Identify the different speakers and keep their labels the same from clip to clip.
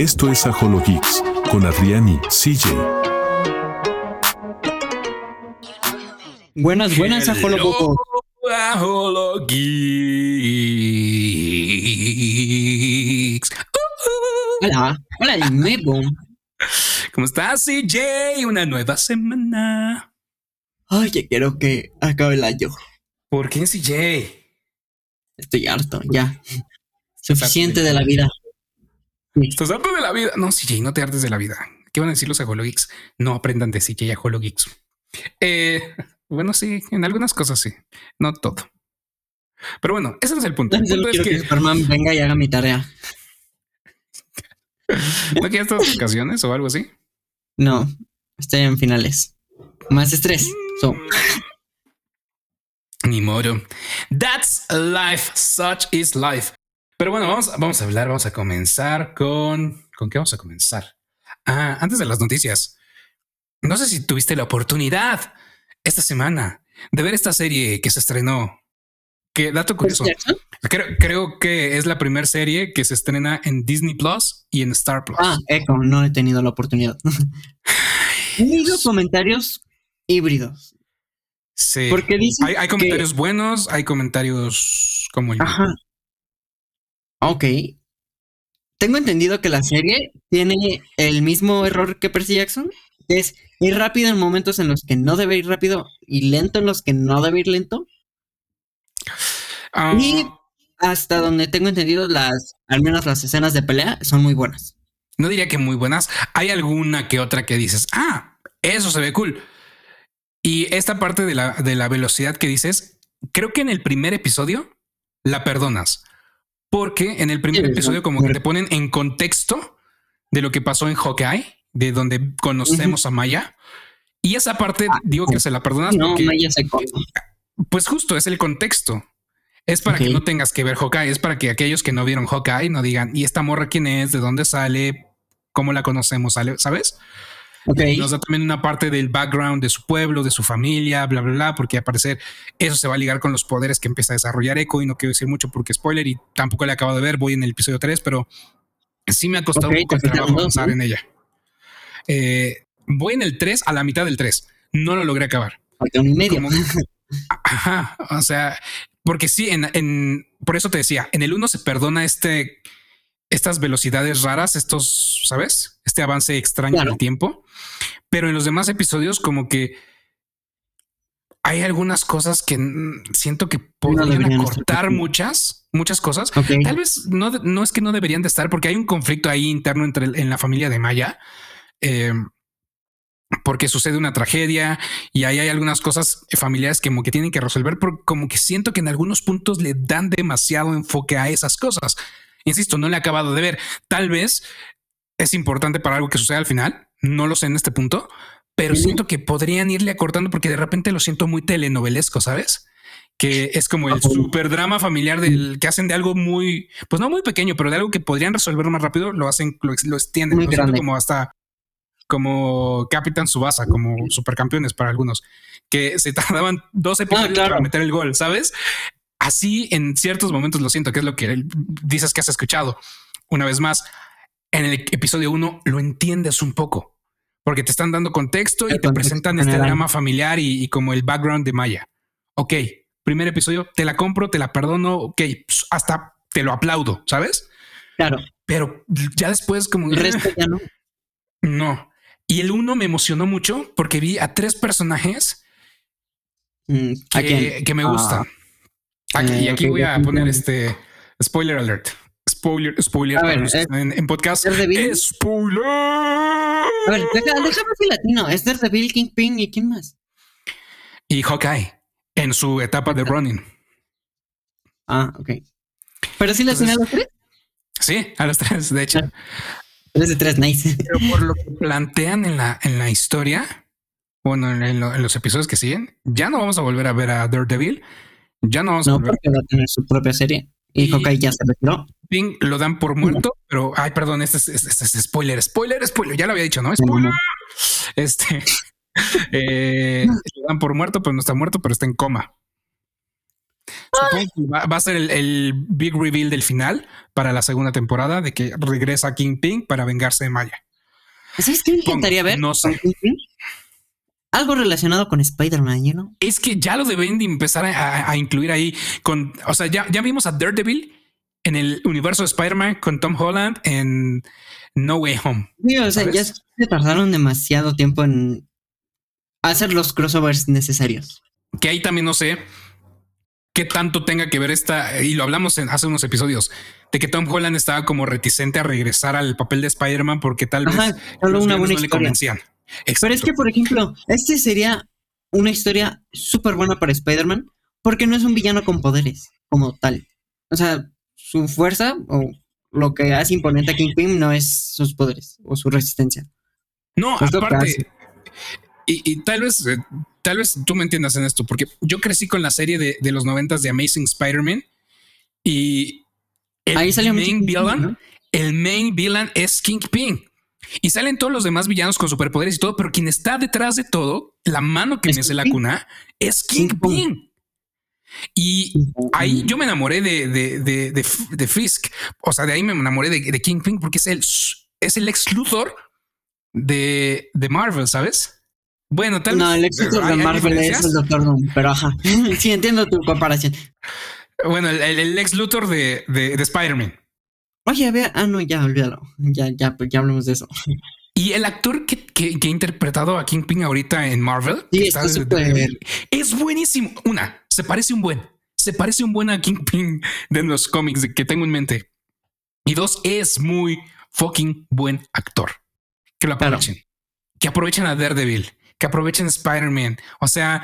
Speaker 1: Esto es Ajolo Geeks con Adrián y CJ.
Speaker 2: Buenas, buenas, Ajolo
Speaker 3: Ajolo Geeks.
Speaker 2: Hola, hola, Mebo.
Speaker 3: ¿Cómo estás, CJ? Una nueva semana.
Speaker 2: Ay, ya quiero que acabe el año.
Speaker 3: ¿Por qué, CJ?
Speaker 2: Estoy harto, ya. Suficiente de la vida.
Speaker 3: Estás harto de la vida. No, CJ, no te hartes de la vida. ¿Qué van a decir los Geeks? No aprendan de CJ Geeks. Eh, bueno, sí, en algunas cosas sí, no todo. Pero bueno, ese es el punto. El punto
Speaker 2: es que, Superman venga y haga mi tarea.
Speaker 3: ¿No quieres estas vacaciones o algo así?
Speaker 2: No, estoy en finales. Más estrés. So.
Speaker 3: Ni modo. That's life. Such is life. Pero bueno, vamos, vamos a hablar, vamos a comenzar con... ¿Con qué vamos a comenzar? Ah, antes de las noticias. No sé si tuviste la oportunidad esta semana de ver esta serie que se estrenó. Que dato curioso. Creo, creo que es la primera serie que se estrena en Disney Plus y en Star Plus.
Speaker 2: Ah, eco, no he tenido la oportunidad. he leído comentarios híbridos.
Speaker 3: Sí. Porque dicen hay, comentarios buenos, hay comentarios como el.
Speaker 2: Ajá. Ok. Tengo entendido que la serie tiene el mismo error que Percy Jackson, que es ir rápido en momentos en los que no debe ir rápido y lento en los que no debe ir lento. Ah. Y hasta donde tengo entendido, las, al menos las escenas de pelea son muy buenas.
Speaker 3: No diría que muy buenas. Hay alguna que otra que dices, ah, eso se ve cool. Y esta parte de la, de la velocidad que dices, creo que en el primer episodio la perdonas. Porque en el primer episodio como que te ponen en contexto de lo que pasó en Hawkeye, de donde conocemos a Maya. Y esa parte ah, digo que se la perdonas no, porque Maya se pues justo es el contexto. Es para que no tengas que ver Hawkeye, es para que aquellos que no vieron Hawkeye no digan, ¿y esta morra quién es? ¿De dónde sale? ¿Cómo la conocemos? ¿Sabes? Nos da también una parte del background de su pueblo, de su familia, bla, bla, bla, porque al parecer eso se va a ligar con los poderes que empieza a desarrollar Echo y no quiero decir mucho porque spoiler y tampoco le acabo de ver, voy en el episodio 3, pero sí me ha costado un poco el trabajo avanzar en ella. Eh, voy en el 3 a la mitad del 3, no lo logré acabar.
Speaker 2: un medio.
Speaker 3: ajá, o sea, porque sí, en, en, por eso te decía, en el 1 se perdona este estas velocidades raras, estos, ¿sabes? Este avance extraño en el tiempo. Pero en los demás episodios, como que hay algunas cosas que siento que podrían acortar muchas, muchas cosas. Tal vez no, no es que no deberían de estar, porque hay un conflicto ahí interno entre en la familia de Maya. Eh, porque sucede una tragedia y ahí hay algunas cosas familiares que como que tienen que resolver, pero como que siento que en algunos puntos le dan demasiado enfoque a esas cosas. Insisto, no le he acabado de ver. Tal vez es importante para algo que suceda al final. No lo sé en este punto, pero siento que podrían irle acortando porque de repente lo siento muy telenovelesco, ¿sabes? Que es como el super drama familiar del que hacen de algo muy, pues no muy pequeño, pero de algo que podrían resolver más rápido, lo hacen, lo, extienden, como hasta como Capitán Subasa, como supercampeones para algunos, que se tardaban dos episodios para meter el gol, ¿sabes? Así en ciertos momentos lo siento, que es lo que dices que has escuchado. Una vez más, en el episodio 1 lo entiendes un poco, porque te están dando contexto y te presentan este drama familiar y, como el background de Maya. Ok, primer episodio, te la compro, te la perdono, ok, pues, hasta te lo aplaudo, ¿sabes?
Speaker 2: Claro.
Speaker 3: Pero ya después como...
Speaker 2: El resto ya no.
Speaker 3: No. Y el 1 me emocionó mucho porque vi a tres personajes mm, que, me gustan. Ah. Aquí, y aquí voy a poner este spoiler alert. Spoiler, spoiler
Speaker 2: eh,
Speaker 3: en, podcast. Spoiler.
Speaker 2: A ver, déjame decir latino. Es Daredevil, Kingpin y quién más.
Speaker 3: Y Hawkeye en su etapa de running.
Speaker 2: Ah, ok. Pero sí le tiene a los tres.
Speaker 3: Sí, a los tres, de hecho.
Speaker 2: Tres de tres, nice.
Speaker 3: Pero por lo que plantean en la, en la historia, bueno, en, en, los episodios que siguen, ya no vamos a volver a ver a Daredevil ya no
Speaker 2: no, porque va a tener su propia serie. Y, y ya se retiró.
Speaker 3: Ping lo dan por muerto, pero ay, perdón, este es, este, este es, spoiler, spoiler, spoiler. Ya lo había dicho, no? Spoiler. Este eh, lo dan por muerto, pero no está muerto, pero está en coma. va, va, a ser el, el, big reveal del final para la segunda temporada de que regresa Kingpin para vengarse de Maya.
Speaker 2: ¿Sabes qué me encantaría ver?
Speaker 3: No sé.
Speaker 2: Algo relacionado con Spider-Man, ¿no?
Speaker 3: Es que ya lo deben de empezar a, a, incluir ahí con, o sea, ya, ya vimos a Daredevil en el universo de Spider-Man con Tom Holland en No Way Home.
Speaker 2: Sí, o sea, ya se tardaron demasiado tiempo en hacer los crossovers necesarios.
Speaker 3: Que ahí también no sé qué tanto tenga que ver esta, y lo hablamos en hace unos episodios, de que Tom Holland estaba como reticente a regresar al papel de Spider-Man porque tal
Speaker 2: Ajá,
Speaker 3: vez
Speaker 2: solo una buena
Speaker 3: no le
Speaker 2: historia. Pero es que, por ejemplo, este sería una historia súper buena para Spider-Man porque no es un villano con poderes como tal. O sea, su fuerza o lo que hace imponente a Kingpin no es sus poderes o su resistencia.
Speaker 3: No,
Speaker 2: Es
Speaker 3: aparte, y, y tal vez, eh, tal vez tú me entiendas en esto, porque yo crecí con la serie de, de los noventas de Amazing Spider-Man y el
Speaker 2: Ahí salió mucho
Speaker 3: main villain,
Speaker 2: ¿no?
Speaker 3: el main villain es Kingpin. Y salen todos los demás villanos con superpoderes y todo, pero quien está detrás de todo, la mano que
Speaker 2: Es
Speaker 3: mece la cuna, es
Speaker 2: Kingpin.
Speaker 3: Y ahí yo me enamoré de, de, de, de, de Fisk. O sea, de ahí me enamoré de, de Kingpin porque es el, es el ex Luthor de, de Marvel, ¿sabes? Bueno, tal
Speaker 2: No,
Speaker 3: vez.
Speaker 2: el éxito
Speaker 3: ¿hay-
Speaker 2: de Marvel es el Doctor Doom, pero ajá. sí, entiendo tu comparación.
Speaker 3: Bueno, el, el- el ex Luthor de, de, de Spider-Man.
Speaker 2: Oye, a ver, ah, no, ya, olvídalo. Ya, ya, pues ya hablamos de eso.
Speaker 3: Y el actor que, que, que ha interpretado a Kingpin ahorita en Marvel
Speaker 2: Sí, está
Speaker 3: desde-
Speaker 2: súper-
Speaker 3: es buenísimo. Una, se parece un buen, se parece un buen a Kingpin de los cómics que tengo en mente. Y dos, es muy fucking buen actor. Que lo
Speaker 2: Claro.
Speaker 3: aprovechen. Que aprovechen a Daredevil, que aprovechen Spider-Man. O sea,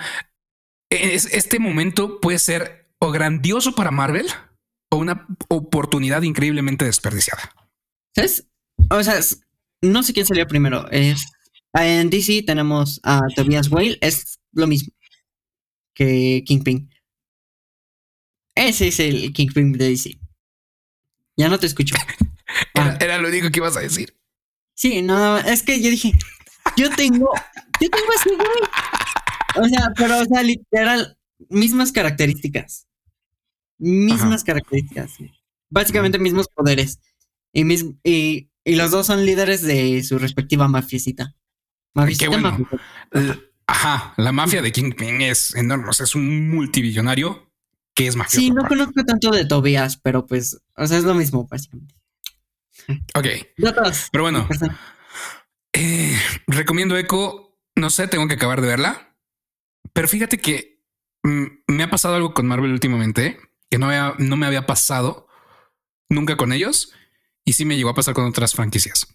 Speaker 3: es- este momento puede ser o grandioso para Marvel o una oportunidad increíblemente desperdiciada.
Speaker 2: ¿Sabes? O sea, no sé quién salió primero. Es, en DC tenemos a Tobias Whale, es lo mismo que Kingpin. Ese es el Kingpin de DC. Ya no te escucho.
Speaker 3: Era,
Speaker 2: Ah.
Speaker 3: era lo único que ibas a decir.
Speaker 2: Sí, no, es que yo dije, yo tengo, yo tengo ese güey. O sea, pero, o sea, literal, mismas características. Mismas características. Básicamente mismos poderes. Y, mis, y, y los dos son líderes de su respectiva mafiecita. Mafiecita,
Speaker 3: bueno. Ajá, la mafia de Kingpin es enorme. O sea, es un multibillonario que es mafioso.
Speaker 2: Sí, no conozco tanto de Tobias, pero pues, o sea, es lo mismo, básicamente.
Speaker 3: Ok,
Speaker 2: Datos.
Speaker 3: pero bueno, eh, recomiendo Echo. No sé, tengo que acabar de verla. Pero fíjate que mm, me ha pasado algo con Marvel últimamente que no, había- no me había pasado nunca con ellos y sí me llegó a pasar con otras franquicias.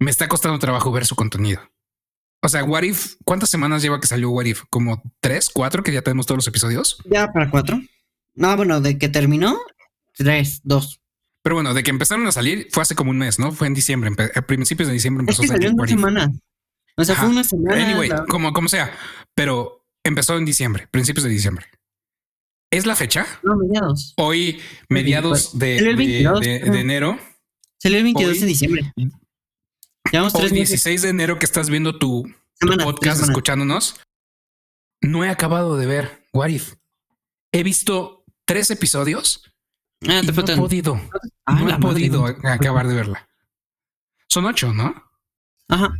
Speaker 3: Me está costando trabajo ver su contenido. O sea, What If, ¿cuántas semanas lleva que salió What If? ¿Como tres, cuatro que ya tenemos todos los episodios?
Speaker 2: Ya para cuatro. No, bueno, de que terminó, tres, dos.
Speaker 3: Pero bueno, de que empezaron a salir fue hace como un mes, ¿no? Fue en diciembre, a principios de diciembre
Speaker 2: Es
Speaker 3: empezó
Speaker 2: que
Speaker 3: a salir
Speaker 2: salió en semanas. O sea,
Speaker 3: Ajá.
Speaker 2: fue una semana.
Speaker 3: Anyway,
Speaker 2: la-
Speaker 3: como, como sea, pero empezó en diciembre, principios de diciembre. ¿Es la fecha?
Speaker 2: No, mediados.
Speaker 3: Hoy, mediados de, de-
Speaker 2: 22,
Speaker 3: de- de enero,
Speaker 2: Salió el 22
Speaker 3: Hoy-
Speaker 2: de diciembre. Llevamos
Speaker 3: hoy
Speaker 2: tres meses.
Speaker 3: 16 de enero que estás viendo tu, podcast, escuchándonos, no he acabado de ver What If. He visto tres episodios
Speaker 2: Ah,
Speaker 3: y no he podido,
Speaker 2: Ah,
Speaker 3: no he
Speaker 2: madre,
Speaker 3: podido acabar de verla. Son ocho, ¿no?
Speaker 2: Ajá.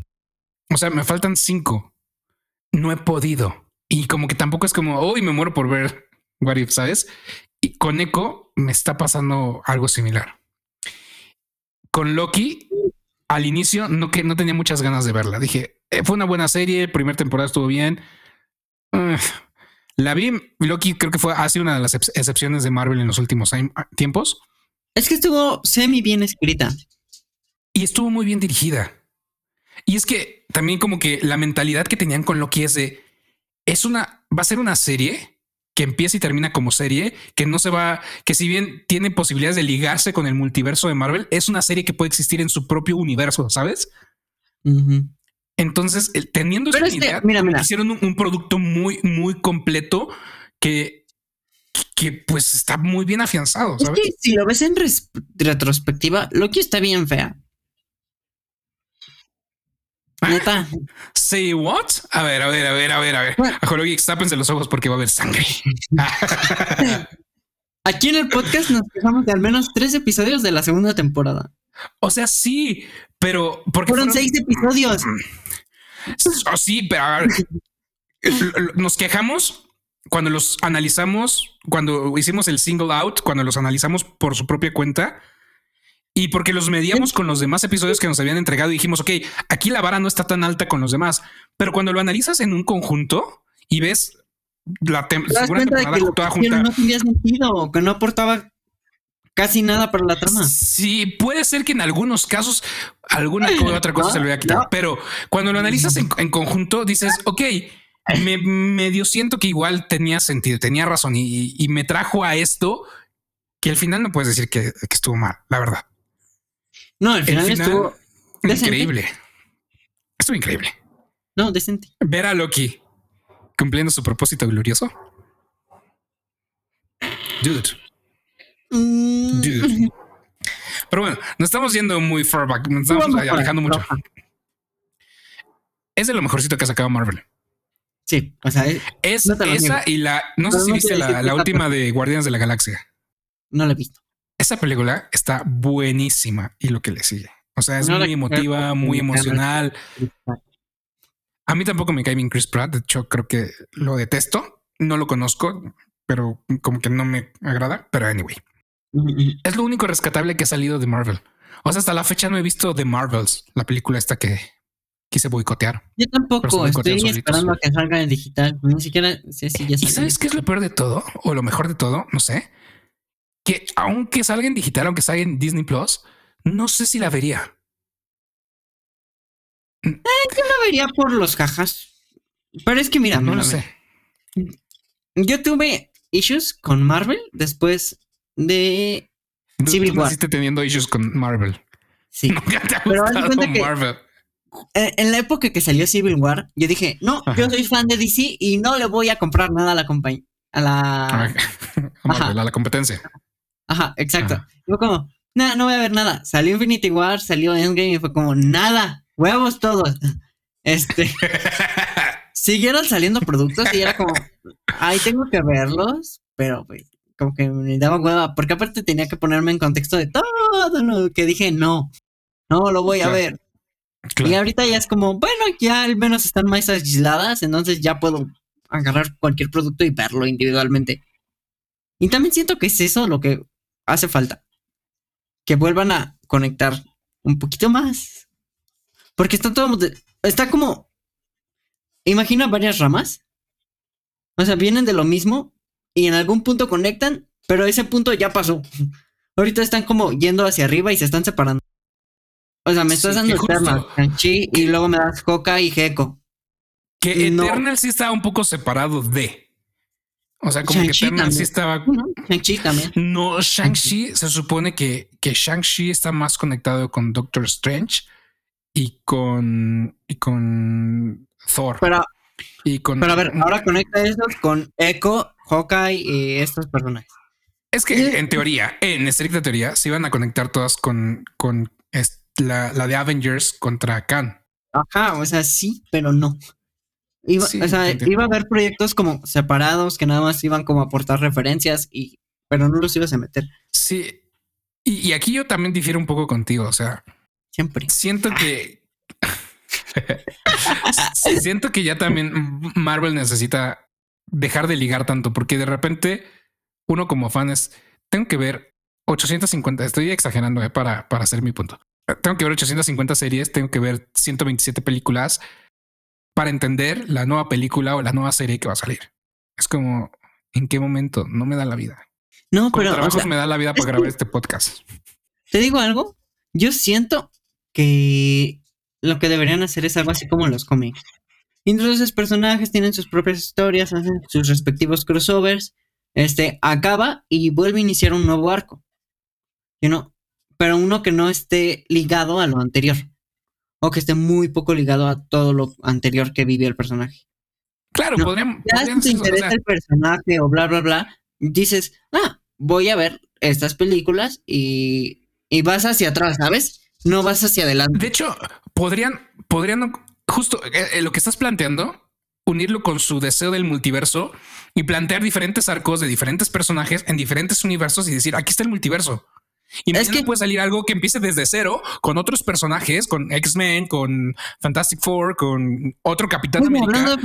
Speaker 3: O sea, me faltan cinco. No he podido. Y como que tampoco es como, hoy me muero por ver What If, ¿sabes? Y con Echo me está pasando algo similar. Con Loki, al inicio no, que no tenía muchas ganas de verla. Dije, eh, fue una buena serie, primera temporada estuvo bien. La vi, Loki creo que fue, ha sido una de las ex- excepciones de Marvel en los últimos años- tiempos
Speaker 2: Es que estuvo semi bien escrita.
Speaker 3: y estuvo muy bien dirigida. Y es que también como que la mentalidad que tenían con Loki es de es una va a ser una serie que empieza y termina como serie, que no se va, que si bien tiene posibilidades de ligarse con el multiverso de Marvel, es una serie que puede existir en su propio universo, ¿sabes? Entonces, el- teniendo
Speaker 2: Pero
Speaker 3: esa
Speaker 2: es que,
Speaker 3: idea,
Speaker 2: mira, mira.
Speaker 3: hicieron un, un producto muy, muy completo que, que pues está muy bien afianzado,
Speaker 2: Es que si lo ves en retrospectiva, Loki está bien fea. Neta.
Speaker 3: Say what? A ver, a ver, a ver, a ver, a ver. A tápense los ojos porque va a haber sangre.
Speaker 2: Aquí en el podcast nos quejamos de al menos tres episodios de la segunda temporada.
Speaker 3: O sea, sí, pero porque
Speaker 2: fueron, seis episodios.
Speaker 3: Oh, sí, pero a ver, nos quejamos cuando los analizamos, cuando hicimos el single out, cuando los analizamos por su propia cuenta y porque los medíamos con los demás episodios que nos habían entregado y dijimos, ok, aquí la vara no está tan alta con los demás, pero cuando lo analizas en un conjunto y ves la
Speaker 2: segunda temporada toda junta. No tenía sentido, que no aportaba casi nada para la trama.
Speaker 3: Sí, puede ser que en algunos casos alguna otra cosa se lo voy a quitar, pero cuando lo analizas en, conjunto dices, ok, me medio siento que igual tenía sentido, tenía razón y, me trajo a esto que al final no puedes decir que estuvo mal, la verdad.
Speaker 2: No, al final, estuvo
Speaker 3: increíble. Estuvo increíble.
Speaker 2: No, decente.
Speaker 3: Ver a Loki cumpliendo su propósito glorioso. Dude. Mm. Dude. Pero bueno, nos estamos yendo muy far back. Nos estamos alejando mucho. Es de lo mejorcito que ha sacado Marvel.
Speaker 2: Sí, o sea, es,
Speaker 3: esa y la. No sé si viste la, la última de Guardianes de la Galaxia.
Speaker 2: No la he visto.
Speaker 3: Esa película está buenísima y lo que le sigue. O sea, es muy emotiva, muy emocional. A mí tampoco me cae bien Chris Pratt. De hecho, creo que lo detesto. No lo conozco, pero como que no me agrada. Pero anyway, es lo único rescatable que ha salido de Marvel. O sea, hasta la fecha no he visto The Marvels, la película esta que quise boicotear.
Speaker 2: Yo tampoco estoy esperando a que salga en digital. Ni siquiera sé si ya
Speaker 3: ¿Y sabes qué es lo peor de todo? O lo mejor de todo, no sé que aunque salga en digital, aunque salga en Disney Plus, no sé si la vería.
Speaker 2: Eh, yo la vería por los cajas. Pero es que mira,
Speaker 3: no lo sé.
Speaker 2: Yo tuve issues con Marvel después de
Speaker 3: Civil War. teniendo issues con Marvel.
Speaker 2: Sí. pero que Marvel. En la época que salió Civil War, yo dije, no, yo soy fan de DC y no le voy a comprar nada a la compañía. A la...
Speaker 3: a la competencia.
Speaker 2: Ajá, exacto. Fue como, nada, no voy a ver nada. Salió Infinity War, salió Endgame y fue como, nada, huevos todos. Este. siguieron saliendo productos y era como, ay, tengo que verlos, pero pues, como que me daba hueva, porque aparte tenía que ponerme en contexto de todo lo que dije, no, no lo voy a ver. Y ahorita ya es como, bueno, ya al menos están más aisladas, entonces ya puedo agarrar cualquier producto y verlo individualmente. Y también siento que es eso lo que hace falta que vuelvan a conectar un poquito más. Porque está todo. Está como. Imagina varias ramas. O sea, vienen de lo mismo y en algún punto conectan, pero ese punto ya pasó. Ahorita están como yendo hacia arriba y se están separando. O sea, me estás dando Eternal, y luego me das Coca y Gecko.
Speaker 3: Que Eternal sí está un poco separado de. O sea, como que Eternal sí estaba.
Speaker 2: Shang-Chi también.
Speaker 3: No, Shang-Chi se supone que, que Shang-Chi está más conectado con Doctor Strange y con. y con Thor.
Speaker 2: Pero, y con, pero a ver, ahora conecta eso con Echo, Hawkeye y estos personajes.
Speaker 3: Es que en teoría, en estricta teoría, se iban a conectar todas con, con la, la de Avengers contra Khan.
Speaker 2: Ajá, o sea, sí, pero no. Iba, o sea, iba a haber proyectos como separados que nada más iban como a aportar referencias y pero no los ibas a meter.
Speaker 3: Sí. Y, aquí yo también difiero un poco contigo. O sea,
Speaker 2: siempre
Speaker 3: siento que siento que ya también Marvel necesita dejar de ligar tanto porque de repente uno como fan es tengo que ver 850. Estoy exagerando eh, para, para hacer mi punto. Tengo que ver 850 series, tengo que ver 127 películas para entender la nueva película o la nueva serie que va a salir. Es como, ¿en qué momento? No me da la vida.
Speaker 2: No, pero...
Speaker 3: Trabajos me da la vida para grabar este podcast.
Speaker 2: ¿Te digo algo? Yo siento que lo que deberían hacer es algo así como los cómics. Entonces personajes tienen sus propias historias, hacen sus respectivos crossovers, este, acaba y vuelve a iniciar un nuevo arco. You pero uno que no esté ligado a lo anterior o que esté muy poco ligado a todo lo anterior que vivió el personaje.
Speaker 3: Claro, podríamos.
Speaker 2: Ya si te interesa el personaje o bla, bla, bla, dices, ah, voy a ver estas películas y, y vas hacia atrás, ¿sabes? No vas hacia adelante.
Speaker 3: De hecho, podrían, podrían, justo eh, eh, lo que estás planteando, unirlo con su deseo del multiverso y plantear diferentes arcos de diferentes personajes en diferentes universos y decir, aquí está el multiverso. Y es que puede salir algo que empiece desde cero con otros personajes, con X-Men, con Fantastic Four, con otro Capitán América.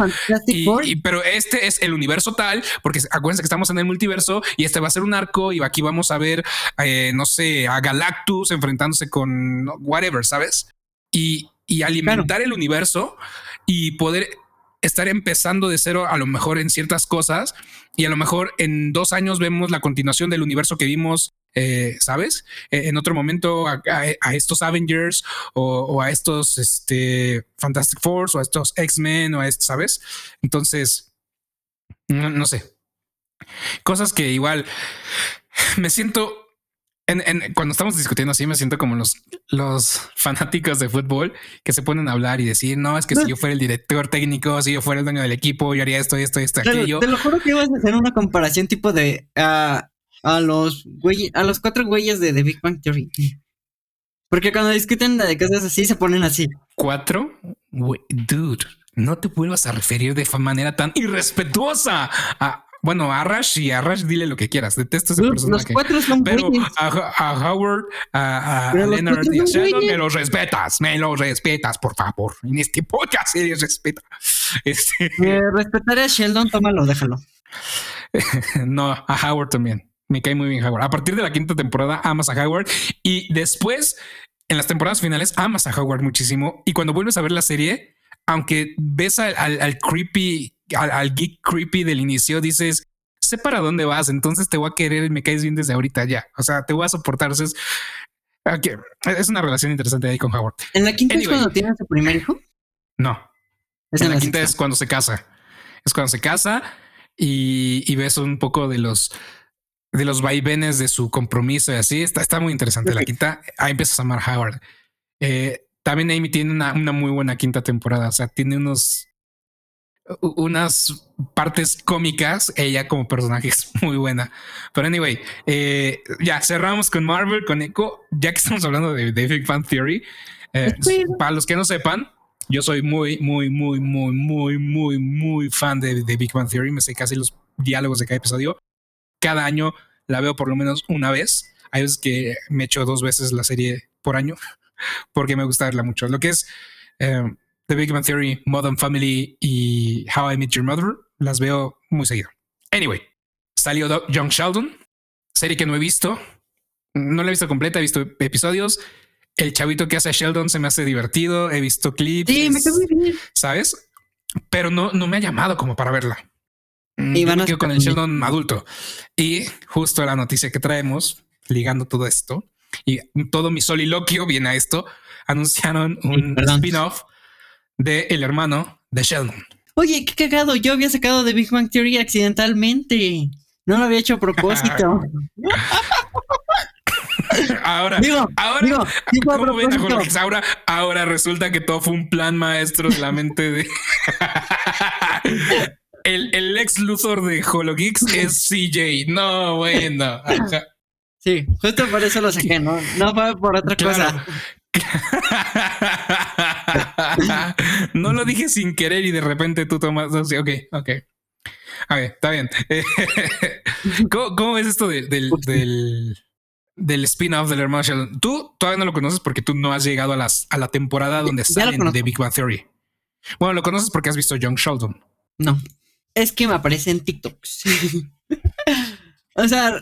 Speaker 3: pero este es el universo tal, porque acuérdense que estamos en el multiverso y este va a ser un arco y aquí vamos a ver, eh, no sé, a Galactus enfrentándose con whatever, ¿sabes? Y, alimentar el universo y poder estar empezando de cero a lo mejor en ciertas cosas y a lo mejor en dos años vemos la continuación del universo que vimos, eh, ¿sabes? E, en otro momento a, estos Avengers o, a estos este, Fantastic Force o a estos X-Men o a estos, ¿sabes? Entonces, no sé. Cosas que igual me siento cuando estamos discutiendo así, me siento como los, los fanáticos de fútbol que se ponen a hablar y decir, no, es que si yo fuera el director técnico, si yo fuera el dueño del equipo, yo haría esto, esto, esto, aquello.
Speaker 2: Te lo juro que ibas a hacer una comparación tipo de a los a los cuatro güeyes de The Big Bang Theory. Porque cuando discuten de cosas así, se ponen así.
Speaker 3: ¿Cuatro? Dude, no te vuelvas a referir de manera tan irrespetuosa a, bueno, a Rush y a Rush dile lo que quieras. Detesto ese personaje. Los cuatro son Pero a, Howard, a, Leonard y a Sheldon me los respetas, me los respetas, por favor. En este podcast se respeta.
Speaker 2: Este... respetaré a Sheldon, tómalo, déjalo.
Speaker 3: no, a Howard también. Me cae muy bien Howard. A partir de la quinta temporada amas a Howard y después en las temporadas finales amas a Howard muchísimo y cuando vuelves a ver la serie, aunque ves al creepy al, geek creepy del inicio, dices, sé para dónde vas, entonces te voy a querer y me caes bien desde ahorita ya. O sea, te voy a soportar. es, es una relación interesante ahí con Howard.
Speaker 2: ¿En la quinta es cuando tiene su primer hijo?
Speaker 3: No. en, la, quinta es cuando se casa. Es cuando se casa y, ves un poco de los de los vaivenes de su compromiso y así. Está, está muy interesante la quinta. Ahí empiezas a amar Howard. Eh, también Amy tiene una, una, muy buena quinta temporada. O sea, tiene unos unas partes cómicas, ella como personaje es muy buena. Pero anyway, eh, ya cerramos con Marvel, con Echo, ya que estamos hablando de, Big Fan Theory. Eh, para los que no sepan, yo soy muy, muy, muy, muy, muy, muy, muy fan de, Big Fan Theory. Me sé casi los diálogos de cada episodio. Cada año la veo por lo menos una vez. Hay veces que me echo dos veces la serie por año porque me gusta verla mucho. Lo que es eh, The Big Bang Theory, Modern Family y How I Met Your Mother, las veo muy seguido. Anyway, salió Young Sheldon, serie que no he visto. No la he visto completa, he visto episodios. El chavito que hace a Sheldon se me hace divertido. He visto clips. Sí, me quedo muy bien. ¿Sabes? Pero no, no me ha llamado como para verla. Mm, y van a con el Sheldon adulto. Y justo la noticia que traemos, ligando todo esto, y todo mi soliloquio viene a esto, anunciaron un spin-off de el hermano de Sheldon.
Speaker 2: Oye, qué cagado, yo había sacado de Big Bang Theory accidentalmente. No lo había hecho a propósito.
Speaker 3: ahora, ahora, ahora, ahora resulta que todo fue un plan maestro de la mente de el, el, ex Luthor de HoloGeeks es CJ. No, bueno.
Speaker 2: Sí, justo por eso lo saqué, no, no fue por otra cosa.
Speaker 3: no lo dije sin querer y de repente tú tomas. Ok, ok. A ver, está bien. ¿Cómo, es esto del, del, spin-off del hermano Sheldon? Tú todavía no lo conoces porque tú no has llegado a, las, a la temporada donde salen de Big Bang Theory. Bueno, lo conoces porque has visto Young Sheldon.
Speaker 2: No. Es que me aparece en TikTok. o sea,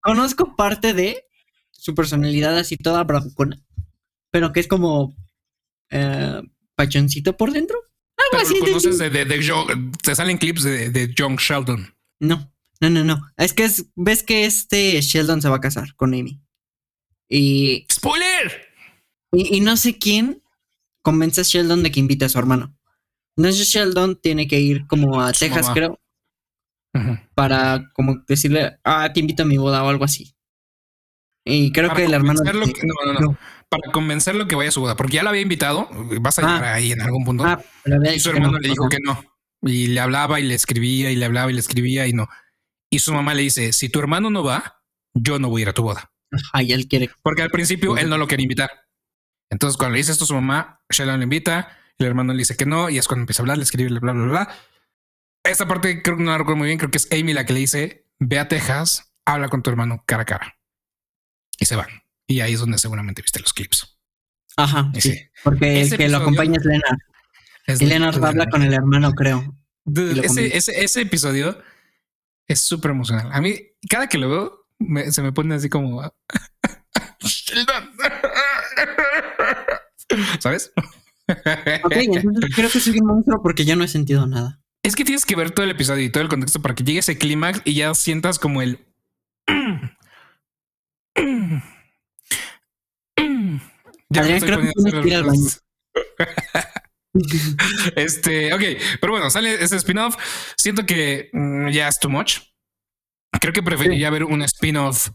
Speaker 2: conozco parte de su personalidad así toda bravucona pero que es como eh, pachoncito por dentro.
Speaker 3: Algo así. conoces de, de, te salen clips de, de John Sheldon.
Speaker 2: No, no, no, no. Es que es, ves que este Sheldon se va a casar con Amy. Y.
Speaker 3: ¡Spoiler!
Speaker 2: Y, no sé quién convence a Sheldon de que invite a su hermano. Entonces Sheldon tiene que ir como a Texas, creo. Para como decirle, ah, te invito a mi boda o algo así. Y creo que el hermano. no,
Speaker 3: no, no para convencerlo que vaya a su boda, porque ya la había invitado, vas a llegar ah. ahí en algún punto. Ah, y su hermano le dijo que no. Y le hablaba y le escribía y le hablaba y le escribía y no. Y su mamá le dice, si tu hermano no va, yo no voy a ir a tu boda.
Speaker 2: Ay, él quiere.
Speaker 3: Porque al principio él no lo quería invitar. Entonces cuando le dice esto a su mamá, Sheldon le invita El hermano le dice que no y es cuando empieza a hablar, le escribe, bla, bla, bla. Esta parte creo que no la recuerdo muy bien. Creo que es Amy la que le dice, ve a Texas, habla con tu hermano cara a cara. Y se van. Y ahí es donde seguramente viste los clips.
Speaker 2: Ajá, sí. Porque el que lo acompaña es Lena. y Lena habla con el hermano, creo.
Speaker 3: ese, ese, ese, episodio es súper emocional. A mí, cada que lo veo, se me pone así como... ¿Sabes?
Speaker 2: Ok, entonces creo que soy un monstruo porque ya no he sentido nada.
Speaker 3: Es que tienes que ver todo el episodio y todo el contexto para que llegue ese clímax y ya sientas como el.
Speaker 2: ya creo que
Speaker 3: este, ok, pero bueno, sale ese spin-off. Siento que mm, ya es too much. Creo que preferiría ver un spin-off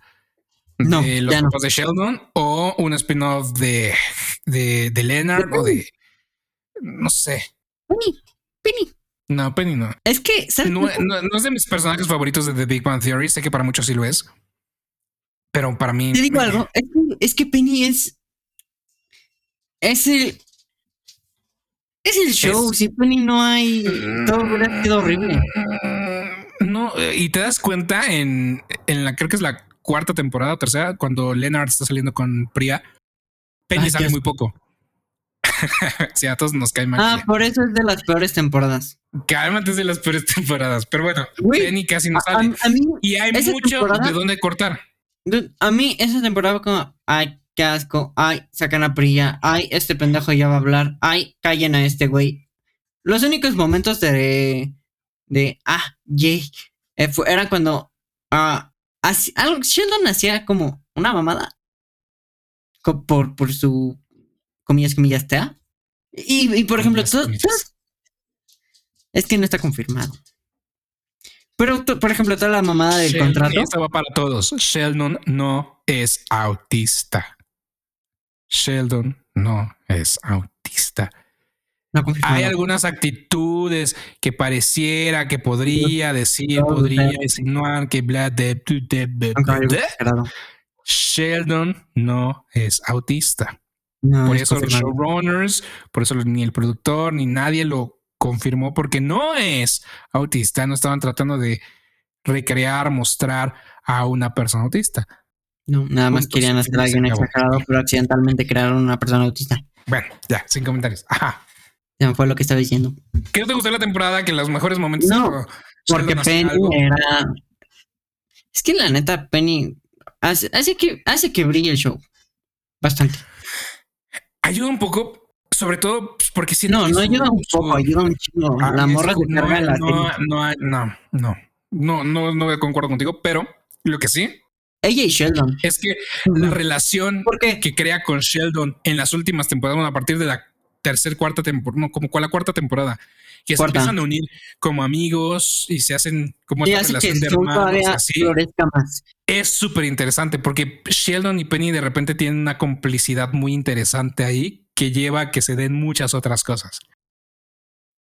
Speaker 3: de los no. de Sheldon o un spin-off de, de, de Leonard o de no sé.
Speaker 2: Penny, Penny.
Speaker 3: No, Penny no.
Speaker 2: Es que
Speaker 3: no, es de mis personajes favoritos de The Big Bang Theory. Sé que para muchos sí lo es. Pero para mí.
Speaker 2: Te digo algo. Es que, Penny es. Es el. Es el show. Si Penny no hay. Todo hubiera sido horrible.
Speaker 3: No, y te das cuenta en, en la. Creo que es la cuarta temporada o tercera, cuando Leonard está saliendo con Priya. Penny sale muy poco. sí, a todos nos cae mal.
Speaker 2: Ah, por eso es de las peores temporadas.
Speaker 3: Cálmate, es de las peores temporadas. Pero bueno, Penny casi no sale. y hay mucho de dónde cortar.
Speaker 2: A mí esa temporada como, ay, qué asco, ay, sacan a Prilla, ay, este pendejo ya va a hablar, ay, callen a este güey. Los únicos momentos de, de, ah, yay, eh, eran cuando, ah, Sheldon hacía como una mamada por, por su comillas, comillas, tea. Y, y por ejemplo, es que no está confirmado. Pero, por ejemplo, toda la mamada del contrato.
Speaker 3: Esto va para todos. Sheldon no es autista. Sheldon no es autista. Hay algunas actitudes que pareciera que podría decir, podría insinuar que bla de, Sheldon no es autista por eso los showrunners, por eso ni el productor ni nadie lo confirmó porque no es autista, no estaban tratando de recrear, mostrar a una persona autista.
Speaker 2: No, nada más querían hacer a alguien exagerado, pero accidentalmente crearon una persona autista.
Speaker 3: Bueno, ya, sin comentarios. Ajá.
Speaker 2: Ya fue lo que estaba diciendo.
Speaker 3: ¿Qué te gustó la temporada? Que los mejores momentos.
Speaker 2: No, porque Penny era. Es que la neta, Penny hace, hace, que, hace que brille el show. Bastante
Speaker 3: ayuda un poco, sobre todo pues, porque si
Speaker 2: no, no ayuda un poco, ayuda un chingo. Ah, la morra se carga
Speaker 3: la no, no, no, no, no, no, no concuerdo contigo, pero lo que sí.
Speaker 2: Ella y Sheldon.
Speaker 3: Es que la relación que crea con Sheldon en las últimas temporadas, a partir de la tercera, cuarta temporada, no, como con la cuarta temporada, que se empiezan a unir como amigos y se hacen como esta relación de hermanos así. Más. Es súper interesante porque Sheldon y Penny de repente tienen una complicidad muy interesante ahí que lleva a que se den muchas otras cosas.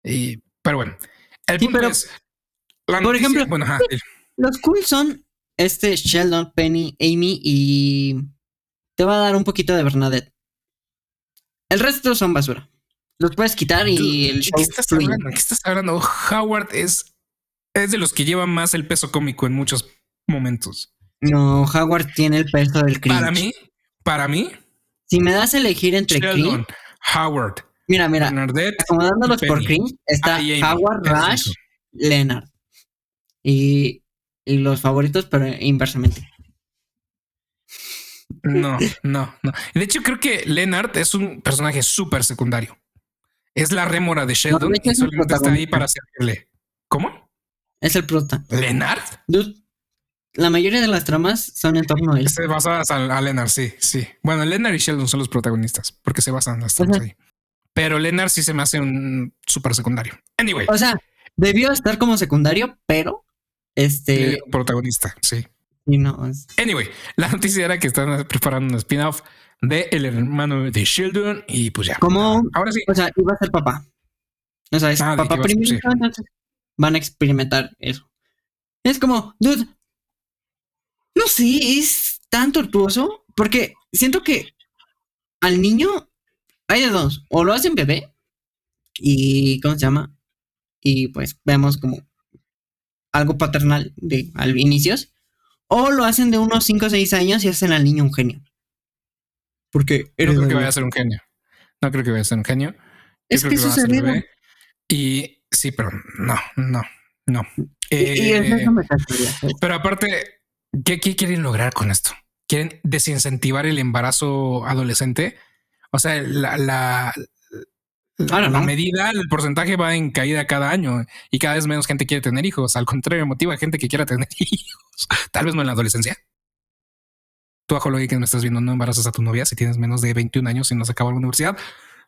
Speaker 3: Y, pero bueno, el punto es,
Speaker 2: por ejemplo, los cool son este Sheldon, Penny, Amy y te va a dar un poquito de Bernadette. El resto son basura. Los puedes quitar y el
Speaker 3: ¿Qué estás hablando? ¿Qué estás hablando? Howard es, es de los que lleva más el peso cómico en muchos momentos.
Speaker 2: No, Howard tiene el peso del cringe.
Speaker 3: Para mí, para mí.
Speaker 2: Si me das a elegir entre
Speaker 3: Sheldon, Howard.
Speaker 2: Mira, mira. acomodándolos por cringe, está Howard, Rush, Leonard. Y, y los favoritos, pero inversamente.
Speaker 3: No, no, no. De hecho, creo que Leonard es un personaje súper secundario. Es la rémora de Sheldon y solamente está ahí para servirle. ¿Cómo?
Speaker 2: Es el prota.
Speaker 3: ¿Leonard?
Speaker 2: la mayoría de las tramas son en torno a él.
Speaker 3: Se basan a, Leonard, sí, sí. Bueno, Leonard y Sheldon son los protagonistas porque se basan las tramas ahí. Pero Leonard sí se me hace un súper secundario. Anyway.
Speaker 2: O sea, debió estar como secundario, pero este.
Speaker 3: protagonista, sí.
Speaker 2: Y no.
Speaker 3: Anyway, la noticia era que están preparando un spin-off de el hermano de Sheldon y pues ya.
Speaker 2: Como ahora sí. O sea, iba a ser papá. O sea, es ah, papá primero, entonces van a experimentar eso. Es como, dude, no sé, es tan tortuoso porque siento que al niño hay de dos, o lo hacen bebé y ¿cómo se llama? Y pues vemos como algo paternal de al inicios. O lo hacen de unos 5 o 6 años y hacen al niño un genio. Porque
Speaker 3: no creo que vaya a ser un genio. No creo que vaya a ser un genio.
Speaker 2: es que, eso se
Speaker 3: Y sí, pero no, no, no.
Speaker 2: Eh,
Speaker 3: pero aparte, ¿qué, quieren lograr con esto? ¿Quieren desincentivar el embarazo adolescente? O sea, la, la, la, medida, el porcentaje va en caída cada año y cada vez menos gente quiere tener hijos. Al contrario, motiva a gente que quiera tener hijos. Tal vez no en la adolescencia. Tú, Ajologi, que me estás viendo, no embarazas a tu novia si tienes menos de 21 años y no has acabado la universidad.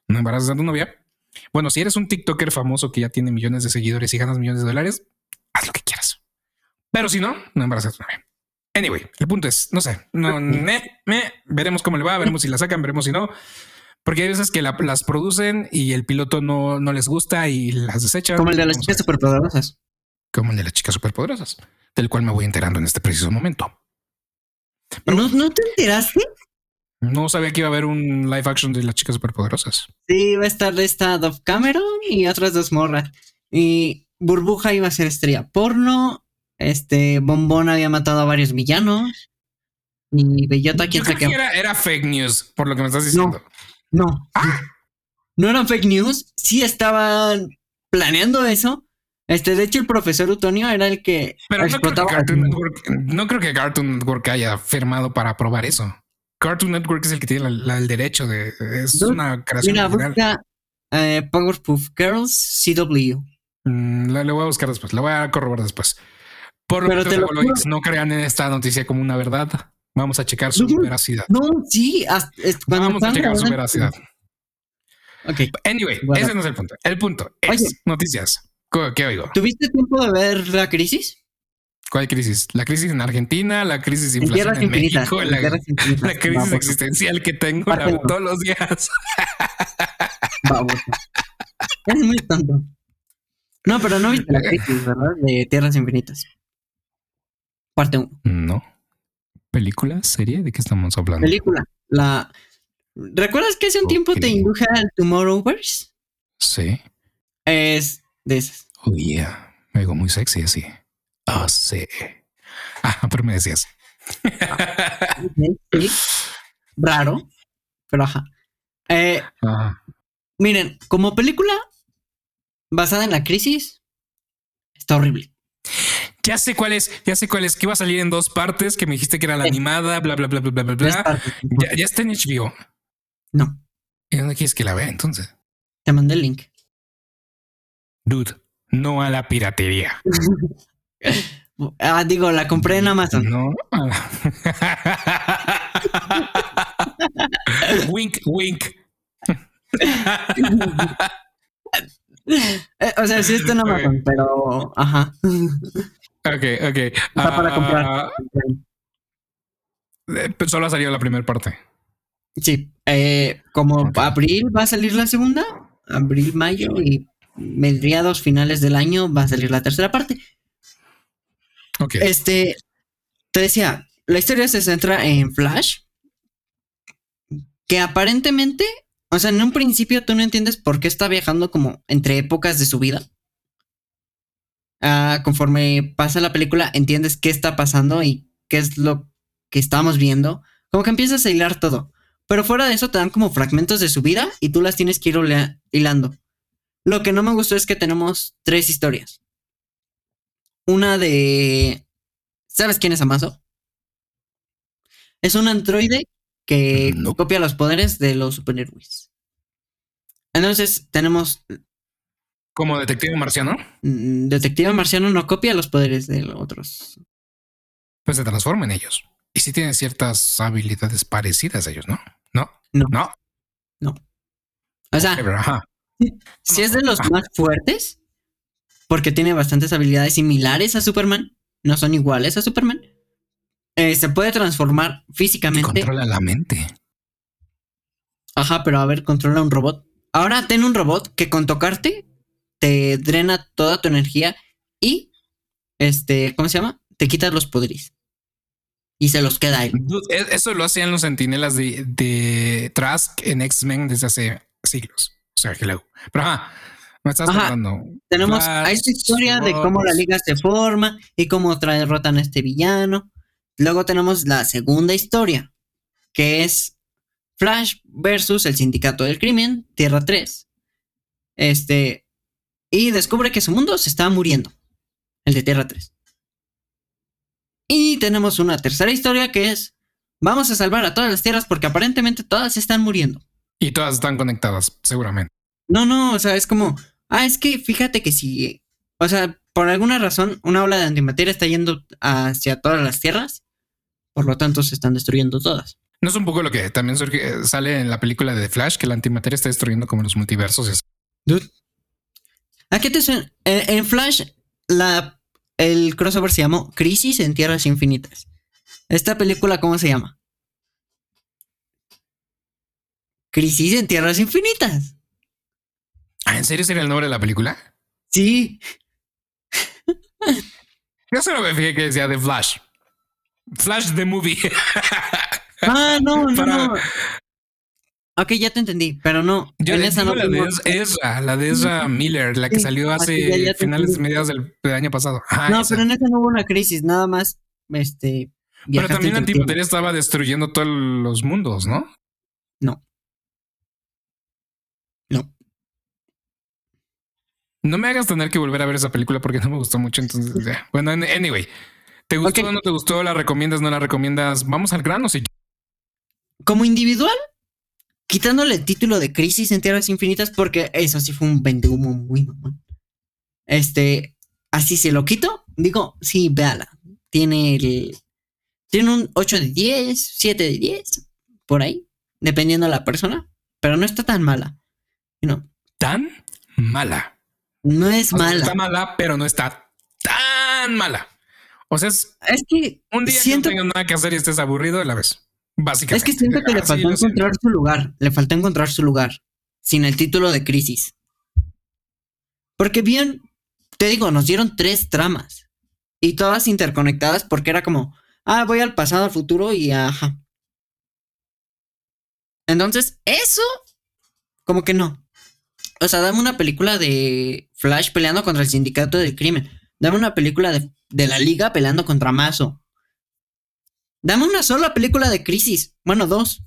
Speaker 3: No embarazas a tu novia. Bueno, si eres un TikToker famoso que ya tiene millones de seguidores y ganas millones de dólares, haz lo que quieras. Pero si no, no embarazas a tu novia. Anyway, el punto es, no sé, no, me, me, veremos cómo le va, veremos si la sacan, veremos si no. Porque hay veces que las producen y el piloto no, no les gusta y las desechan.
Speaker 2: Como el de las chicas superpoderosas.
Speaker 3: Como el de las chicas superpoderosas, del cual me voy enterando en este preciso momento.
Speaker 2: ¿No, ¿No te enteraste?
Speaker 3: No sabía que iba a haber un live action de las chicas superpoderosas.
Speaker 2: Sí, va a estar esta Dove Cameron y otras dos morras. Y Burbuja iba a ser estrella porno. Este Bombón había matado a varios villanos. Y Bellota, quién sabe
Speaker 3: qué. Era, era fake news, por lo que me estás diciendo.
Speaker 2: No. Ah. No eran fake news. Sí estaban planeando eso. Este, de hecho, el profesor Utonio era el que
Speaker 3: Pero no creo que, Cartoon Network, no creo que Cartoon Network haya firmado para aprobar eso. Cartoon Network es el que tiene el derecho de. Es una creación.
Speaker 2: Mira, busca eh, Powerpuff Girls CW.
Speaker 3: Mm, lo, voy a buscar después. Lo voy a corroborar después. Por lo no crean en esta noticia como una verdad. Vamos a checar su veracidad.
Speaker 2: No, sí.
Speaker 3: Vamos a checar su veracidad. Ok. Anyway, ese no es el punto. El punto es noticias. ¿Qué oigo?
Speaker 2: ¿Tuviste tiempo de ver la crisis?
Speaker 3: ¿Cuál crisis? ¿La crisis en Argentina? ¿La crisis de inflación en, México? La, crisis existencial que tengo todos los días.
Speaker 2: Vamos. Es muy tonto. No, pero no viste la crisis, ¿verdad? De Tierras Infinitas. Parte 1.
Speaker 3: No. ¿Película? ¿Serie? ¿De qué estamos hablando?
Speaker 2: Película. La... ¿Recuerdas que hace un tiempo te induje al Tomorrowverse?
Speaker 3: Sí.
Speaker 2: Es de esas.
Speaker 3: Oh, yeah. Me digo muy sexy así. Ah, sí. Ah, pero me decías.
Speaker 2: Raro, pero ajá. Eh, miren, como película basada en la crisis, está horrible.
Speaker 3: Ya sé cuál es, ya sé cuál es, que iba a salir en dos partes, que me dijiste que era la animada, bla, bla, bla, bla, bla, bla. Ya, ya, está en HBO.
Speaker 2: No.
Speaker 3: ¿Y dónde quieres que la vea entonces?
Speaker 2: Te mandé el link.
Speaker 3: Dude, no a la piratería.
Speaker 2: Ah, digo, la compré en Amazon.
Speaker 3: No. wink, wink.
Speaker 2: Eh, o sea, sí está en Amazon, pero ajá.
Speaker 3: Ok, ok.
Speaker 2: Está para comprar. Ah,
Speaker 3: eh, pero solo ha salido la primera parte.
Speaker 2: Sí, eh, como abril va a salir la segunda, abril, mayo y mediados finales del año va a salir la tercera parte. Este, te decía, la historia se centra en Flash, que aparentemente, o sea, en un principio tú no entiendes por qué está viajando como entre épocas de su vida. Ah, conforme pasa la película, entiendes qué está pasando y qué es lo que estamos viendo. Como que empiezas a hilar todo. Pero fuera de eso te dan como fragmentos de su vida y tú las tienes que ir hilando. Lo que no me gustó es que tenemos tres historias. Una de... ¿Sabes quién es Amazo? Es un androide que copia los poderes de los superhéroes. Entonces tenemos...
Speaker 3: ¿Como detective marciano?
Speaker 2: Mm, detective marciano no copia los poderes de los otros.
Speaker 3: Pues se transforma en ellos. Y sí tienen ciertas habilidades parecidas a ellos, ¿no? No.
Speaker 2: No.
Speaker 3: No.
Speaker 2: No. O sea, si es de los más fuertes, porque tiene bastantes habilidades similares a Superman, no son iguales a Superman. Eh, se puede transformar físicamente.
Speaker 3: controla la mente.
Speaker 2: Ajá, pero a ver, controla un robot. Ahora ten un robot que con tocarte te drena toda tu energía y, este, ¿cómo se llama? Te quitas los poderes. Y se los queda ahí.
Speaker 3: E, eso lo hacían los sentinelas de, de Trask en X-Men desde hace siglos. O sea, que luego. Pero ajá, Me estás
Speaker 2: Ajá.
Speaker 3: contando.
Speaker 2: Tenemos a esta historia de cómo la liga se forma y cómo derrotan a este villano. Luego tenemos la segunda historia, que es Flash versus el Sindicato del Crimen, Tierra 3. Este. Y descubre que su mundo se está muriendo. El de Tierra 3. Y tenemos una tercera historia que es. Vamos a salvar a todas las tierras porque aparentemente todas están muriendo.
Speaker 3: Y todas están conectadas, seguramente.
Speaker 2: No, no, o sea, es como, ah, es que fíjate que si, o sea, por alguna razón, una ola de antimateria está yendo hacia todas las tierras, por lo tanto se están destruyendo todas.
Speaker 3: No es un poco lo que también surge- sale en la película de The Flash, que la antimateria está destruyendo como los multiversos. y así.
Speaker 2: ¿A qué te suena? En, en Flash, la, el crossover se llamó Crisis en Tierras Infinitas. ¿Esta película cómo se llama? Crisis en Tierras Infinitas.
Speaker 3: Ah, ¿En serio sería el nombre de la película?
Speaker 2: Sí.
Speaker 3: Yo solo me fijé que decía The Flash. Flash the movie.
Speaker 2: Ah, no, no,
Speaker 3: Para-
Speaker 2: no. Ok, ya te entendí, pero no.
Speaker 3: Yo
Speaker 2: en esa no
Speaker 3: la de Ezra, la de Ezra Miller, la que
Speaker 2: Sí,
Speaker 3: salió hace
Speaker 2: ya- ya
Speaker 3: finales, mediados del, del año pasado. Ah,
Speaker 2: No,
Speaker 3: esa.
Speaker 2: pero en esa no hubo una crisis, nada más. Este.
Speaker 3: Pero también la antimateria estaba destruyendo todos los mundos. No.
Speaker 2: No. No
Speaker 3: me hagas tener que volver a ver esa película porque no me gustó mucho. Entonces, ya. bueno, an- anyway, ¿te gustó o no te gustó? ¿La recomiendas? ¿No la recomiendas? Vamos al grano. Si
Speaker 2: Como individual, quitándole el título de Crisis en Tierras Infinitas, porque eso sí fue un vendehumo muy mamón. Este. Así se lo quito. Digo, sí, véala. Tiene el. Tiene un 8 de 10, 7 de 10, por ahí, dependiendo de la persona, pero no está tan mala. No,
Speaker 3: tan mala.
Speaker 2: No es
Speaker 3: O sea,
Speaker 2: mala.
Speaker 3: Está mala, pero no está tan mala. O sea, es
Speaker 2: Es que
Speaker 3: un día
Speaker 2: siento
Speaker 3: que no tengas nada que hacer y estés aburrido, la ves. Básicamente.
Speaker 2: Es que siento que le faltó encontrar su lugar. Le faltó encontrar su lugar. Sin el título de crisis. Porque bien, te digo, nos dieron tres tramas. Y todas interconectadas porque era como, ah, voy al pasado, al futuro y ajá. Entonces, eso, como que no. O sea, dame una película de Flash peleando contra el sindicato del crimen. Dame una película de, de la liga peleando contra Mazo. Dame una sola película de crisis. Bueno, dos.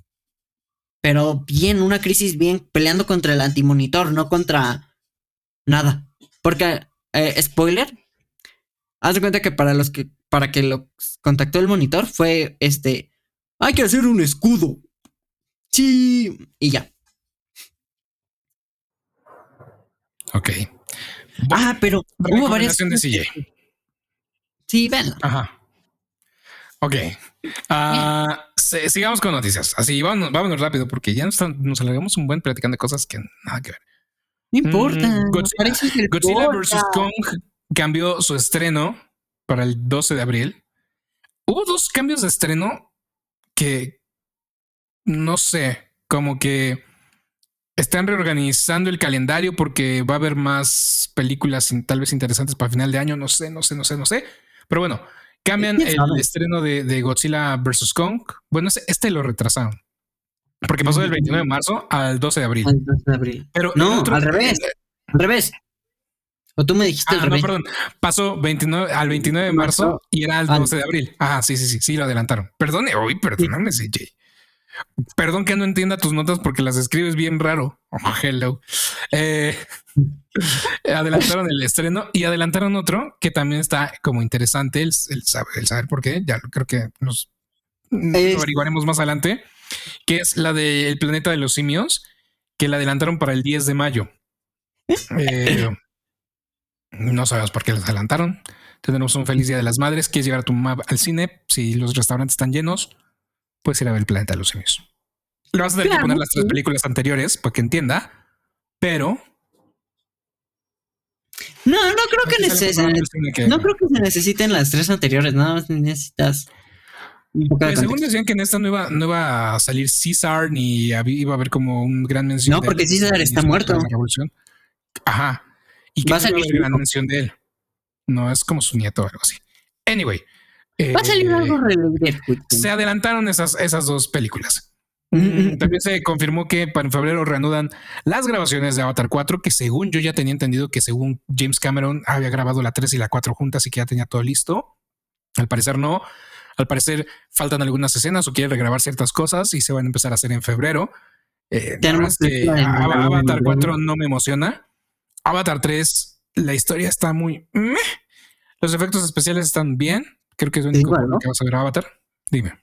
Speaker 2: Pero bien, una crisis bien peleando contra el antimonitor, no contra nada. Porque, eh, spoiler, haz de cuenta que para los que, para que lo contactó el monitor fue este, hay que hacer un escudo. Sí, y ya.
Speaker 3: Ok.
Speaker 2: Ah, pero hubo varias.
Speaker 3: De CJ.
Speaker 2: Sí, venla.
Speaker 3: Ajá. Ok. Ah, se- sigamos con noticias. Así, vámonos, vámonos rápido porque ya nos, nos alargamos un buen platicando de cosas que nada que ver.
Speaker 2: No importa.
Speaker 3: Mm, Godzilla-
Speaker 2: que
Speaker 3: Godzilla vs. Kong cambió su estreno para el 12 de abril. Hubo dos cambios de estreno que no sé, como que están reorganizando el calendario porque va a haber más películas tal vez interesantes para final de año. No sé, no sé, no sé, no sé. Pero bueno, cambian
Speaker 2: ¿Quién
Speaker 3: el estreno de, de Godzilla vs. Kong. Bueno, este lo retrasaron porque pasó del 29 de marzo al 12 de abril.
Speaker 2: Al 12 de abril.
Speaker 3: Pero
Speaker 2: No,
Speaker 3: otro-
Speaker 2: al revés. Al revés. O tú me dijiste
Speaker 3: Ah,
Speaker 2: al
Speaker 3: no,
Speaker 2: revés.
Speaker 3: perdón. Pasó 29, al 29 de marzo
Speaker 2: Marzo.
Speaker 3: y era al
Speaker 2: Al-
Speaker 3: 12 de abril. Ah, sí, sí, sí, sí, lo adelantaron. Perdone, hoy, perdóname, CJ. Perdón que no entienda tus notas porque las escribes bien raro. Oh, hello. Eh, adelantaron el estreno y adelantaron otro que también está como interesante el, el saber, el saber por qué. Ya creo que nos averiguaremos más adelante, que es la del planeta de los simios, que la adelantaron para el 10 de mayo. Eh, no sabemos por qué las adelantaron. Tenemos un feliz día de las madres. Quieres llevar a tu mamá al cine. Si los restaurantes están llenos, puedes ir a ver el planeta de los simios. Le vas a tener que poner las tres películas anteriores para que entienda, pero
Speaker 2: No, no creo que necesiten.
Speaker 3: que-
Speaker 2: No creo que se necesiten las tres anteriores, nada más necesitas
Speaker 3: Pues, según decían que en esta no iba, no iba a salir César ni iba a haber como un gran mención.
Speaker 2: No,
Speaker 3: de
Speaker 2: porque
Speaker 3: él,
Speaker 2: César
Speaker 3: de
Speaker 2: está
Speaker 3: la
Speaker 2: muerto.
Speaker 3: revolución. Ajá. Y que
Speaker 2: Va a
Speaker 3: no iba
Speaker 2: salir
Speaker 3: gran mención de él. No es como su nieto o algo así. Anyway.
Speaker 2: Va a salir
Speaker 3: eh,
Speaker 2: algo relevante.
Speaker 3: se adelantaron esas, esas dos películas. Mm, también se confirmó que para febrero reanudan las grabaciones de Avatar 4, que según yo ya tenía entendido que según James Cameron había grabado la 3 y la 4 juntas y que ya tenía todo listo. Al parecer no. Al parecer faltan algunas escenas o quiere regrabar ciertas cosas y se van a empezar a hacer en febrero. Eh, Avatar 4 no me emociona. Avatar 3, la historia está muy... Los efectos especiales están bien. Creo que es lo único que vas a ver Avatar. Dime.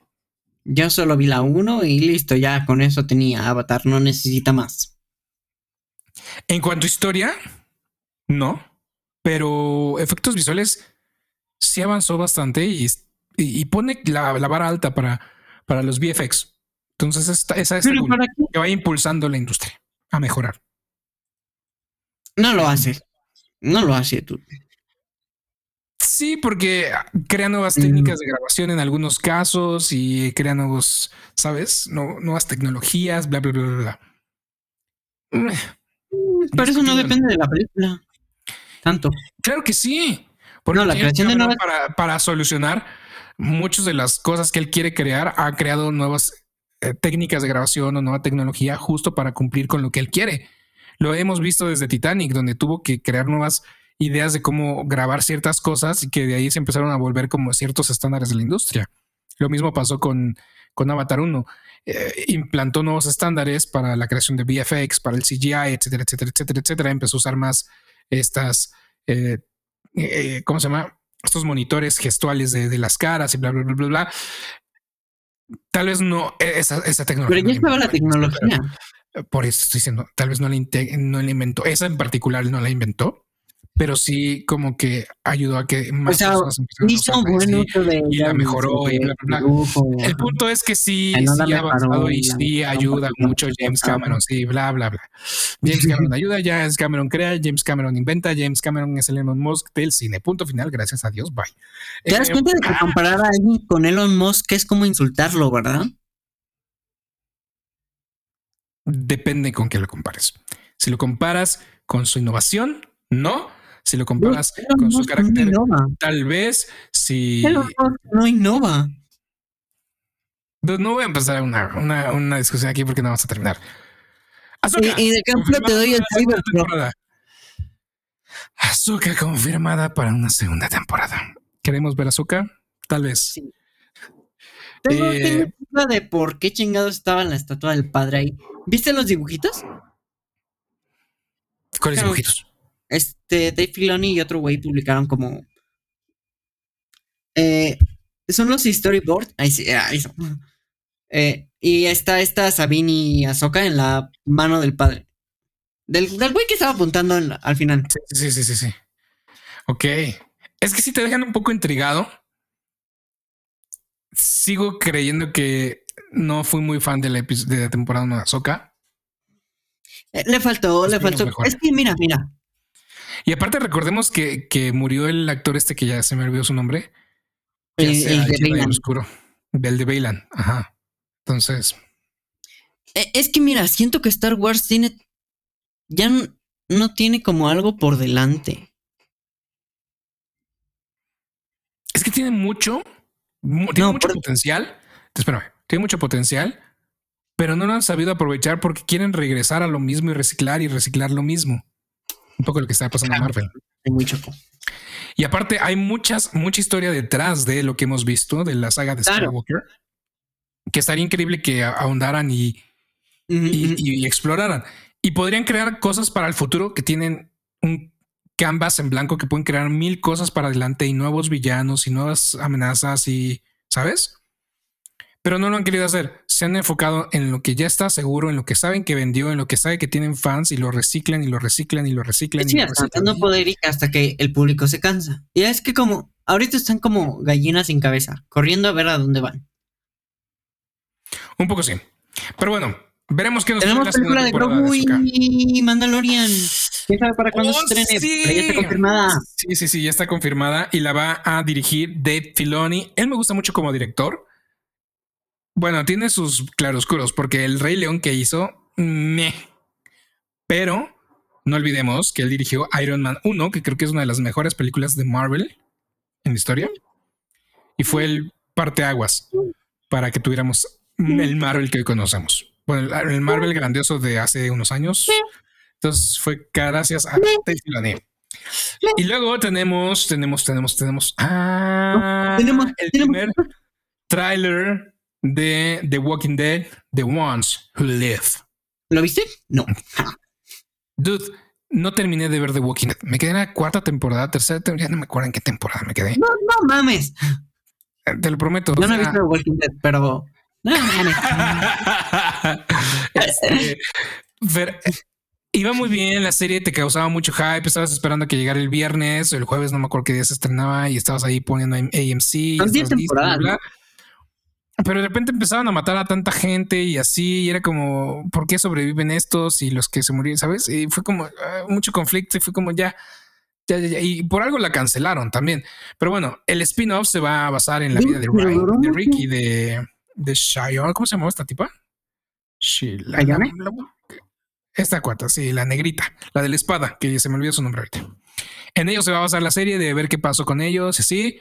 Speaker 2: Yo solo vi la 1 y listo, ya con eso tenía Avatar, no necesita más.
Speaker 3: En cuanto a historia, no, pero efectos visuales sí avanzó bastante y, y, pone la, vara alta para, para los VFX. Entonces, esa es esta que va impulsando la industria a mejorar.
Speaker 2: No lo hace. No lo hace tú.
Speaker 3: Sí, porque crea nuevas mm. técnicas de grabación en algunos casos y crea nuevos, ¿sabes? nuevas tecnologías, bla, bla, bla, bla.
Speaker 2: Mm, pero eso no depende de la película. Tanto.
Speaker 3: Claro que sí. Porque la creación de nuevas... para, para solucionar muchas de las cosas que él quiere crear, ha creado nuevas eh, técnicas de grabación o nueva tecnología justo para cumplir con lo que él quiere. Lo hemos visto desde Titanic, donde tuvo que crear nuevas ideas de cómo grabar ciertas cosas y que de ahí se empezaron a volver como ciertos estándares de la industria. Lo mismo pasó con, con Avatar 1. Eh, implantó nuevos estándares para la creación de VFX, para el CGI, etcétera, etcétera, etcétera, etcétera. Empezó a usar más estas, eh, eh, ¿cómo se llama? Estos monitores gestuales de, las caras y bla, bla, bla, bla, bla. Tal vez no esa, esa tecnología.
Speaker 2: Pero ya estaba la tecnología.
Speaker 3: por eso estoy diciendo, tal vez no la, no la inventó. Esa en particular no la inventó, pero sí como que ayudó a que más
Speaker 2: personas empezaran a bueno
Speaker 3: y, la mejoró y bla, bla, bla. El punto es que sí, sí ha avanzado y sí ayuda mucho James Cameron, sí, bla, bla, bla. James Cameron ayuda, James Cameron crea, James Cameron inventa, James Cameron es el Elon Musk del cine. Punto final, gracias a Dios, bye.
Speaker 2: ¿Te das eh, cuenta de que comparar a alguien con Elon Musk es como insultarlo, verdad?
Speaker 3: Depende con qué lo compares. Si lo comparas con su innovación, no si lo comparas con su carácter, tal vez si.
Speaker 2: no innova.
Speaker 3: No voy a empezar una, una, una, discusión aquí porque no vamos a terminar.
Speaker 2: y, de ejemplo te doy el
Speaker 3: temporada. Azúcar confirmada para una segunda temporada. ¿Queremos ver Azúcar? Tal vez. Sí.
Speaker 2: Tengo, eh, duda de por qué chingados estaba la estatua del padre ahí. ¿Viste los dibujitos?
Speaker 3: ¿Cuáles dibujitos?
Speaker 2: Este Dave Filoni y otro güey publicaron como eh, son los storyboards ahí sí, ahí son. Eh, y está esta Sabine y Ahsoka en la mano del padre del, del güey que estaba apuntando al final.
Speaker 3: Sí, sí sí sí ok es que si te dejan un poco intrigado. Sigo creyendo que no fui muy fan de la, de la temporada de Ahsoka.
Speaker 2: Eh, le faltó, le faltó. Es que mira, mira,
Speaker 3: y aparte recordemos que, murió el actor este que ya se me olvidó su nombre.
Speaker 2: El, de Bailan.
Speaker 3: Oscuro. El de Bailan. Ajá. Entonces.
Speaker 2: E, es que mira, siento que Star Wars tiene. Ya no, tiene como algo por delante.
Speaker 3: Es que tiene mucho. Tiene mucho potencial. Espérame. Tiene mucho potencial. Pero no lo han sabido aprovechar porque quieren regresar a lo mismo y reciclar y reciclar lo mismo un poco lo que está pasando en Marvel.
Speaker 2: Muy
Speaker 3: Y aparte hay muchas, mucha historia detrás de lo que hemos visto de la saga de Skywalker, que estaría increíble que ahondaran y, y, exploraran. Y podrían crear cosas para el futuro que tienen un canvas en blanco que pueden crear mil cosas para adelante y nuevos villanos y nuevas amenazas y, ¿sabes? Pero no lo han querido hacer. Se han enfocado en lo que ya está seguro, en lo que saben que vendió, en lo que sabe que tienen fans y lo reciclan y lo reciclan y lo reciclan.
Speaker 2: Sí,
Speaker 3: y
Speaker 2: hasta poder hasta que el público se cansa. Y es que como ahorita están como gallinas sin cabeza, corriendo a ver a dónde van.
Speaker 3: Un poco sí. Pero bueno, veremos qué nos
Speaker 2: Tenemos la película de Grogu y Mandalorian. ¿Quién sabe para cuándo se oh, estrene? Sí. ya está confirmada.
Speaker 3: Sí, sí, sí, ya está confirmada y la va a dirigir Dave Filoni. Él me gusta mucho como director. Bueno, tiene sus claroscuros, porque el Rey León que hizo, me. Pero no olvidemos que él dirigió Iron Man 1, que creo que es una de las mejores películas de Marvel en la historia. Y fue el parteaguas para que tuviéramos el Marvel que hoy conocemos. Bueno, el Marvel grandioso de hace unos años. Entonces fue gracias a Y luego tenemos, tenemos, tenemos, tenemos, ah,
Speaker 2: tenemos
Speaker 3: el primer tráiler de The Walking Dead, The Ones Who Live.
Speaker 2: ¿Lo viste? No.
Speaker 3: Dude, no terminé de ver The Walking Dead. Me quedé en la cuarta temporada, tercera temporada, no me acuerdo en qué temporada me quedé.
Speaker 2: No, no mames.
Speaker 3: Te lo prometo.
Speaker 2: Yo no he visto The Walking Dead, pero. No, mames.
Speaker 3: este, iba muy bien la serie, te causaba mucho hype, estabas esperando que llegara el viernes o el jueves, no me acuerdo qué día se estrenaba y estabas ahí poniendo AMC.
Speaker 2: Son 10 temporadas.
Speaker 3: Pero de repente empezaban a matar a tanta gente y así, y era como, ¿por qué sobreviven estos y los que se murieron, sabes? Y fue como ah, mucho conflicto y fue como ya, ya, ya, y por algo la cancelaron también. Pero bueno, el spin-off se va a basar en la vida de, Ryan, de Ricky, de, de Shion. ¿Cómo se llama esta tipa? esta cuarta, sí, la negrita, la de la espada, que se me olvidó su nombre ahorita. En ellos se va a basar la serie de ver qué pasó con ellos y así.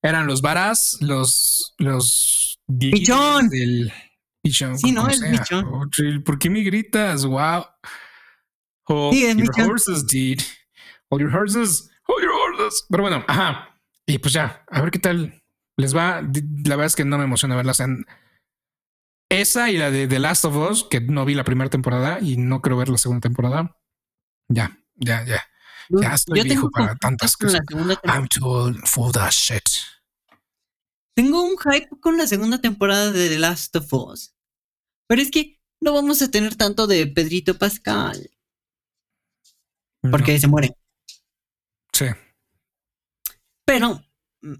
Speaker 3: Eran los varas, los, los
Speaker 2: Pichón.
Speaker 3: Del
Speaker 2: pichón. Sí, no, es pichón.
Speaker 3: ¿Por qué me gritas? Wow.
Speaker 2: Sí, es
Speaker 3: your horses, dude. Hold your horses. Hold your horses. Pero bueno, ajá. Y pues ya, a ver qué tal les va. La verdad es que no me emociona verlas en esa y la de The Last of Us, que no vi la primera temporada y no creo ver la segunda temporada. Ya, ya, ya. Ya estoy viejo para tantas cosas. I'm too old for that shit.
Speaker 2: Tengo un hype con la segunda temporada de The Last of Us. Pero es que no vamos a tener tanto de Pedrito Pascal. Porque se muere.
Speaker 3: Sí.
Speaker 2: Pero, mm,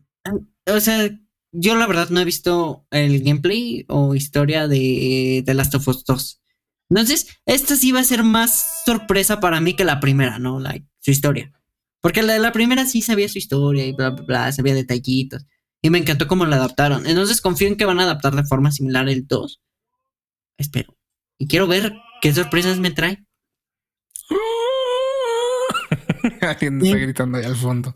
Speaker 2: o sea, yo la verdad no he visto el gameplay o historia de The Last of Us 2. Entonces, esta sí va a ser más sorpresa para mí que la primera, ¿no? Like, su historia. Porque la de la primera sí sabía su historia y bla, bla, bla, sabía detallitos. Y me encantó cómo lo adaptaron. Entonces confío en que van a adaptar de forma similar el 2. Espero. Y quiero ver qué sorpresas me trae.
Speaker 3: Alguien está gritando ahí al fondo.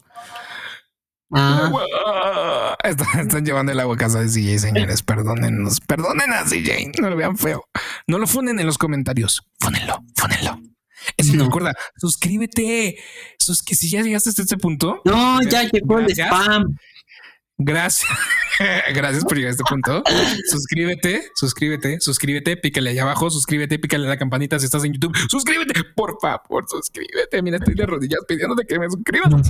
Speaker 3: Ah. Están, llevando el agua a casa de CJ, señores. Perdónennos. Perdonen a CJ. No lo vean feo. No lo funen en los comentarios. Fúnenlo, fúnenlo. Eso no. me acuerda. Suscríbete. Sus que si ya llegaste hasta este punto.
Speaker 2: No, ya llegó el spam.
Speaker 3: Gracias. Gracias por llegar a este punto. suscríbete, suscríbete, suscríbete, pícale allá abajo, suscríbete, pícale a la campanita si estás en YouTube. Suscríbete, por favor, suscríbete. Mira, estoy de rodillas pidiéndote que me suscriban.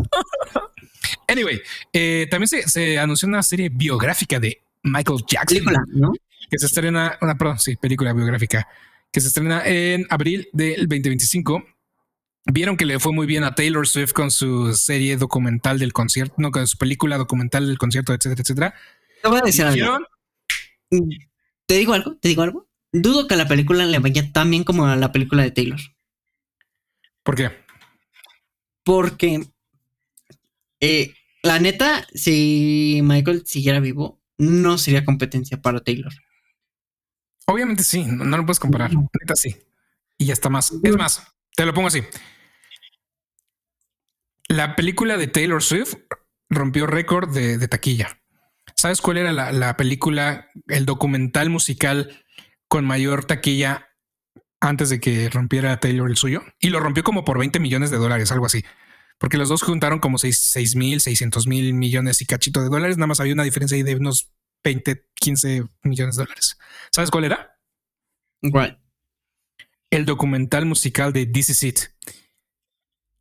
Speaker 3: anyway, eh, también se, anunció una serie biográfica de Michael Jackson.
Speaker 2: Película, ¿no?
Speaker 3: Que se estrena, una, perdón, sí, película biográfica, que se estrena en abril del 2025 Vieron que le fue muy bien a Taylor Swift con su serie documental del concierto, no, con su película documental del concierto, etcétera, etcétera.
Speaker 2: Te voy a decir algo. Mm, ¿Te digo algo? ¿Te digo algo? Dudo que la película le vaya tan bien como a la película de Taylor.
Speaker 3: ¿Por qué?
Speaker 2: Porque eh, la neta, si Michael siguiera vivo, no sería competencia para Taylor.
Speaker 3: Obviamente sí, no, lo puedes comparar. Neta sí. Y ya está más. Es más, te lo pongo así. La película de Taylor Swift rompió récord de, taquilla. ¿Sabes cuál era la, película, el documental musical con mayor taquilla antes de que rompiera Taylor el suyo? Y lo rompió como por 20 millones de dólares, algo así. Porque los dos juntaron como 6 mil, 600 mil millones y cachito de dólares. Nada más había una diferencia ahí de unos 20, 15 millones de dólares. ¿Sabes cuál era?
Speaker 2: ¿Cuál?
Speaker 3: el documental musical de This Is It.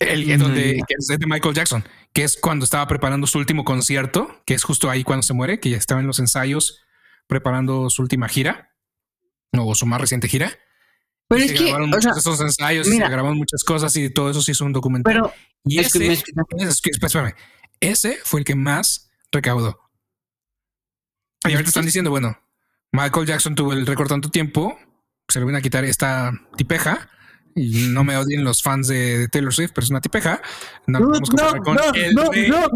Speaker 3: El, donde, que es de Michael Jackson, que es cuando estaba preparando su último concierto, que es justo ahí cuando se muere, que ya estaba en los ensayos preparando su última gira o su más reciente gira.
Speaker 2: Pero es que
Speaker 3: grabaron muchos esos ensayos se grabaron muchas cosas y todo eso se hizo un documental.
Speaker 2: Pero
Speaker 3: y ese, ese fue el que más recaudó. Y ahorita están diciendo, bueno, Michael Jackson tuvo el récord tanto tiempo, se le viene a quitar esta tipeja. Y no me odien los fans de, Taylor Swift, pero es una tipeja.
Speaker 2: No, no, no, no, no,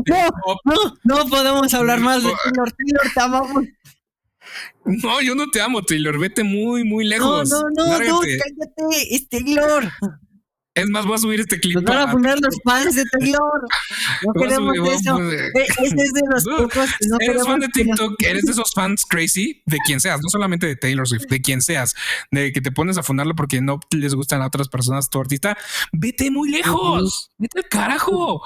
Speaker 2: no, no, podemos hablar más de Taylor. Taylor, te amamos.
Speaker 3: No, yo no te amo, Taylor. Vete muy, muy lejos.
Speaker 2: No, no, no, no cállate, es Taylor.
Speaker 3: Es más, voy a subir este clip.
Speaker 2: Nos van a poner los fans de Taylor. No queremos eso. E, ese es de los pocos que no
Speaker 3: Eres fan de TikTok, eres de esos fans crazy de quien seas, no solamente de Taylor Swift, de quien seas, de que te pones a fundarlo porque no les gustan a otras personas tu artista. Vete muy lejos, vete al carajo.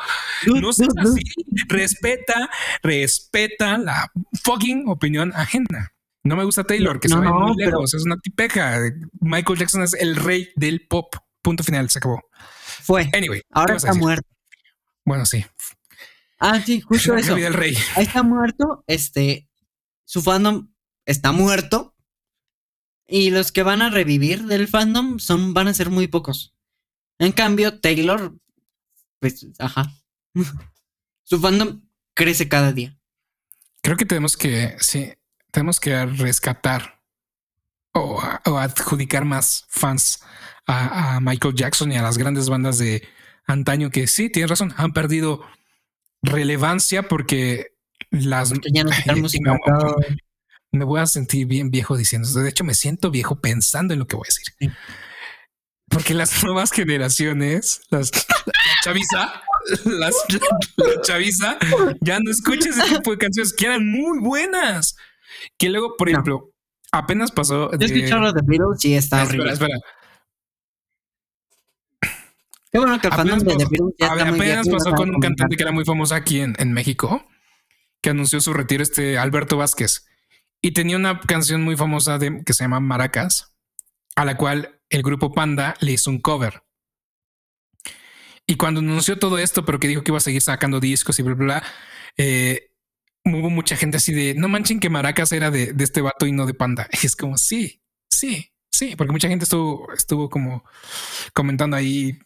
Speaker 3: No seas así. Respeta, respeta la fucking opinión ajena. No me gusta Taylor, que se vaya muy lejos, es una tipeja. Michael Jackson es el rey del pop. Punto final, se acabó.
Speaker 2: Fue.
Speaker 3: Anyway.
Speaker 2: Ahora está muerto.
Speaker 3: Bueno, sí.
Speaker 2: Ah, sí, justo eso.
Speaker 3: El rey.
Speaker 2: Ahí está muerto. Este, su fandom está muerto. Y los que van a revivir del fandom son, van a ser muy pocos. En cambio, Taylor, pues, ajá. su fandom crece cada día.
Speaker 3: Creo que tenemos que, sí, tenemos que rescatar o, o adjudicar más fans a, Michael Jackson y a las grandes bandas de antaño que sí, tienes razón, han perdido relevancia porque las... me voy a sentir bien viejo diciendo. De hecho, me siento viejo pensando en lo que voy a decir. Porque las nuevas generaciones, las, la chaviza, las, la chaviza, ya no escucha ese tipo de canciones que eran muy buenas. Que luego, por ejemplo, apenas pasó.
Speaker 2: De... Yo de Beatles y está
Speaker 3: espera, espera.
Speaker 2: Qué bueno que el fandom de
Speaker 3: Apenas pasó con un cantante que era muy famoso aquí en, en, México, que anunció su retiro, este Alberto Vázquez. Y tenía una canción muy famosa de, que se llama Maracas, a la cual el grupo Panda le hizo un cover. Y cuando anunció todo esto, pero que dijo que iba a seguir sacando discos y bla, bla, bla, eh, hubo mucha gente así de, no manchen que Maracas era de, de este vato y no de Panda. Y es como, sí, sí, Sí, porque mucha gente estuvo, estuvo como comentando ahí.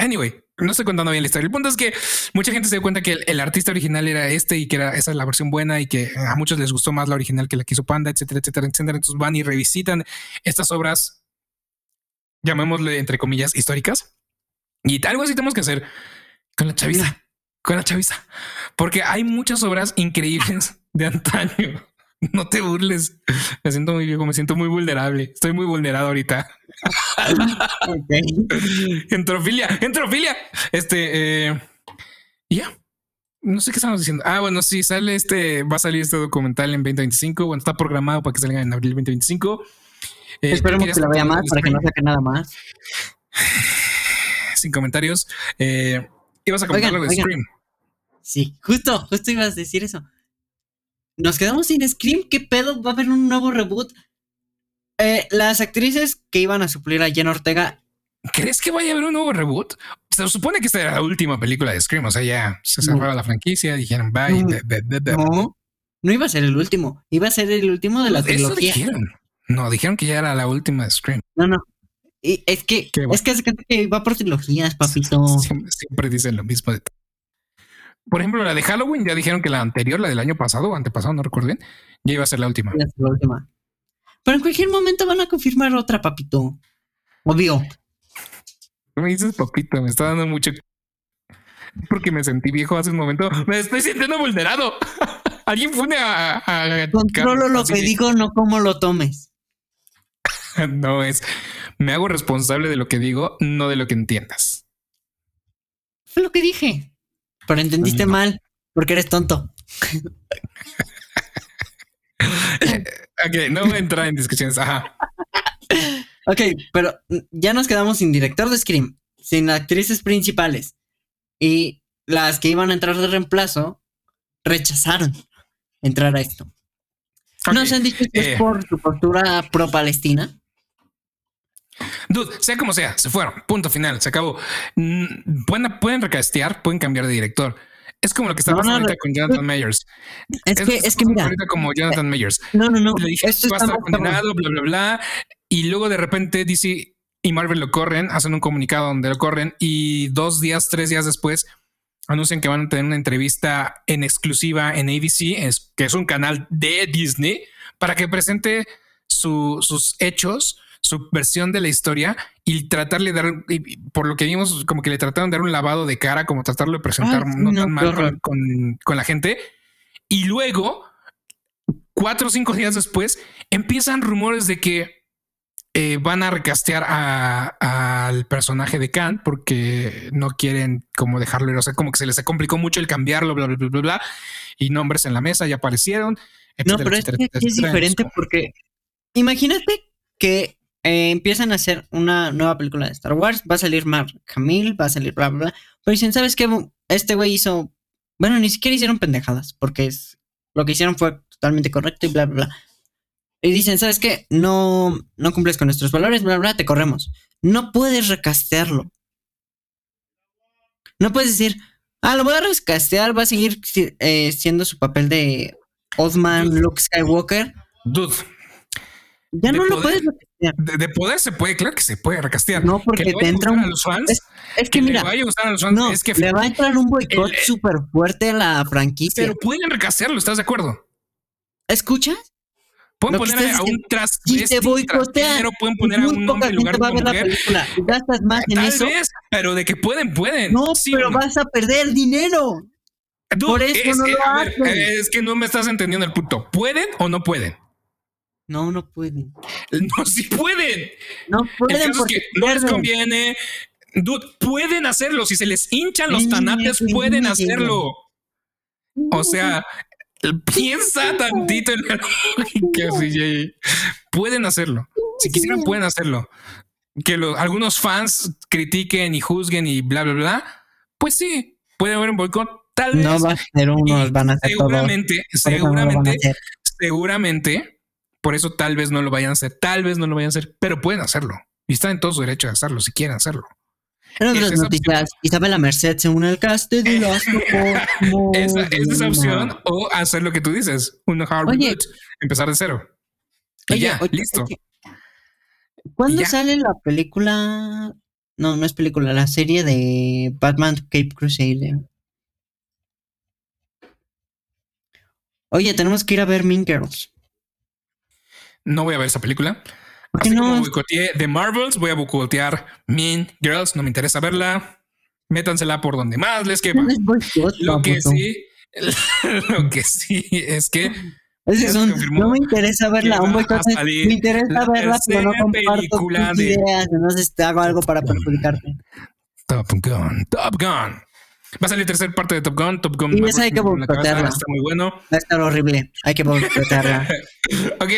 Speaker 3: Anyway, no estoy contando bien la historia. El punto es que mucha gente se dio cuenta que el, artista original era este y que era esa es la versión buena y que a muchos les gustó más la original que la que hizo Panda, etcétera, etcétera, etcétera. Entonces van y revisitan estas obras, llamémosle entre comillas históricas. Y algo así tenemos que hacer con la chaviza, con la chaviza, porque hay muchas obras increíbles de antaño No te burles. Me siento muy viejo, me siento muy vulnerable. Estoy muy vulnerado ahorita. Entrofilia, entrofilia. Este, eh, ya. No sé qué estamos diciendo. Ah, bueno, sí, sale este, va a salir este documental en 2025. Bueno, está programado para que salga en abril 2025.
Speaker 2: Eh, Esperemos que la vea más para que no saque nada más.
Speaker 3: Sin comentarios. Eh, ibas a comentar lo de Scream.
Speaker 2: Sí, justo, justo ibas a decir eso nos quedamos sin Scream. ¿Qué pedo? ¿Va a haber un nuevo reboot? Eh, las actrices que iban a suplir a Jen Ortega.
Speaker 3: ¿Crees que vaya a haber un nuevo reboot? Se supone que esta era la última película de Scream. O sea, ya se cerraba la franquicia, dijeron bye.
Speaker 2: No, no, iba a ser el último. Iba a ser el último de la trilogía.
Speaker 3: Dijeron. No, dijeron que ya era la última de Scream.
Speaker 2: No, no. Y es que, es que, que va por trilogías, papito.
Speaker 3: Siempre, siempre dicen lo mismo de por ejemplo, la de Halloween, ya dijeron que la anterior, la del año pasado o antepasado, no recuerdo bien, ya iba a ser la última.
Speaker 2: la última. Pero en cualquier momento van a confirmar otra, papito. Obvio.
Speaker 3: Me dices papito, me está dando mucho. Porque me sentí viejo hace un momento. Me estoy sintiendo vulnerado. Alguien pone a.
Speaker 2: Controlo lo que digo, no como lo tomes.
Speaker 3: no es. Me hago responsable de lo que digo, no de lo que entiendas.
Speaker 2: Fue lo que dije. Pero entendiste mal, porque eres tonto.
Speaker 3: ok, no voy a entrar en discusiones. Ajá.
Speaker 2: ok, pero ya nos quedamos sin director de Scream, sin actrices principales. Y las que iban a entrar de reemplazo rechazaron entrar a esto. ¿No ¿Nos han dicho que es eh. por su postura pro-palestina?
Speaker 3: Dude, sea como sea, se fueron. Punto final, se acabó. Mm, pueden, pueden recastear, pueden cambiar de director. Es como lo que está pasando ahorita con Jonathan Mayers.
Speaker 2: Es, que, es que mira.
Speaker 3: Ahorita como Jonathan Mayers.
Speaker 2: No, no, no.
Speaker 3: Le dije, Esto va a estar condenado, bla, bla, bla. Y luego de repente DC y Marvel lo corren, hacen un comunicado donde lo corren y dos días, tres días después anuncian que van a tener una entrevista en exclusiva en ABC, que es un canal de Disney, para que presente sus hechos su versión de la historia y tratarle de dar, por lo que vimos, como que le trataron de dar un lavado de cara, como tratarlo de presentar no, tan mal con, la gente. Y luego, cuatro o cinco días después, empiezan rumores de que eh, van a recastear al personaje de Khan porque no quieren como dejarlo ir. O sea, como que se les complicó mucho el cambiarlo, bla, bla, bla, bla, bla. Y nombres en la mesa ya aparecieron.
Speaker 2: no, pero es, es diferente porque imagínate que eh, empiezan a hacer una nueva película de Star Wars. Va a salir Mark Hamill, va a salir bla, bla, bla. Pero dicen, ¿sabes qué? Este güey hizo. Bueno, ni siquiera hicieron pendejadas porque es, lo que hicieron fue totalmente correcto y bla, bla, bla y dicen, ¿sabes qué? No, no cumples con nuestros valores, bla, bla, te corremos. No puedes recastearlo. No puedes decir, ah, lo voy a recastear, va a seguir eh, siendo su papel de Old Man Luke Skywalker.
Speaker 3: Dude.
Speaker 2: Ya no lo puedes
Speaker 3: recastear. De, poder se puede, claro que se puede recastear.
Speaker 2: No, porque te entra un.
Speaker 3: los fans,
Speaker 2: es, que, mira,
Speaker 3: le vaya a gustar a los fans,
Speaker 2: no,
Speaker 3: es que
Speaker 2: le va a entrar un boicot súper fuerte a la franquicia.
Speaker 3: Pero pueden recastearlo, ¿estás de acuerdo?
Speaker 2: ¿Escuchas?
Speaker 3: Pueden poner a un tras
Speaker 2: y te boicotean.
Speaker 3: pueden poner a un hombre en lugar de una mujer.
Speaker 2: Gastas más en
Speaker 3: Tal
Speaker 2: eso.
Speaker 3: vez, pero de que pueden, pueden.
Speaker 2: No,
Speaker 3: Sí,
Speaker 2: pero
Speaker 3: no.
Speaker 2: vas a perder dinero.
Speaker 3: Dude,
Speaker 2: por eso
Speaker 3: es,
Speaker 2: no lo
Speaker 3: ver, es que no me estás entendiendo el punto. ¿Pueden o no pueden?
Speaker 2: No, no pueden.
Speaker 3: No, sí pueden.
Speaker 2: No
Speaker 3: El
Speaker 2: pueden
Speaker 3: es
Speaker 2: porque
Speaker 3: que no les conviene. Dude, pueden hacerlo. Si se les hinchan los tanates, pueden hacerlo. O sea, piensa tantito en la lógica, CJ. Pueden hacerlo. Si quisieran, pueden hacerlo. Que los, algunos fans critiquen y juzguen y bla, bla, bla. Pues sí, puede haber un boicot. Tal vez.
Speaker 2: No va a ser unos,
Speaker 3: Y
Speaker 2: van a ser todos.
Speaker 3: seguramente,
Speaker 2: no
Speaker 3: seguramente, seguramente, por eso tal vez no lo vayan a hacer, tal vez no lo vayan a hacer, pero pueden hacerlo. Y están en todo su derecho de hacerlo si quieren hacerlo.
Speaker 2: En otras
Speaker 3: es esa
Speaker 2: noticias, Isabela Merced se une al cast de Last of Us.
Speaker 3: Esa, es esa opción o hacer lo que tú dices, un hard
Speaker 2: Oye.
Speaker 3: reboot, empezar de cero. Y
Speaker 2: Oye,
Speaker 3: ya,
Speaker 2: oye,
Speaker 3: listo.
Speaker 2: ¿Cuándo
Speaker 3: ya.
Speaker 2: sale la película? No, no es película, la serie de Batman Cape Crusader. Oye, tenemos que ir a ver Mean Girls.
Speaker 3: No voy a ver esa película.
Speaker 2: ¿Por qué
Speaker 3: Así como
Speaker 2: no?
Speaker 3: boicoteé The Marvels, voy a boicotear Mean Girls. No me interesa verla. Métansela por donde más les quepa.
Speaker 2: No
Speaker 3: Lo que sí, lo que sí es que
Speaker 2: es un- no me interesa verla, un boicot me interesa
Speaker 3: la
Speaker 2: verla, pero no comparto tus
Speaker 3: de-
Speaker 2: ideas, entonces te hago algo para perjudicarte.
Speaker 3: Top Gun, Top Gun. Va a salir tercera parte de Top Gun. Top Gun.
Speaker 2: Y esa hay que boicotearla.
Speaker 3: Está muy bueno.
Speaker 2: Va a estar horrible, hay que boicotearla.
Speaker 3: Ok,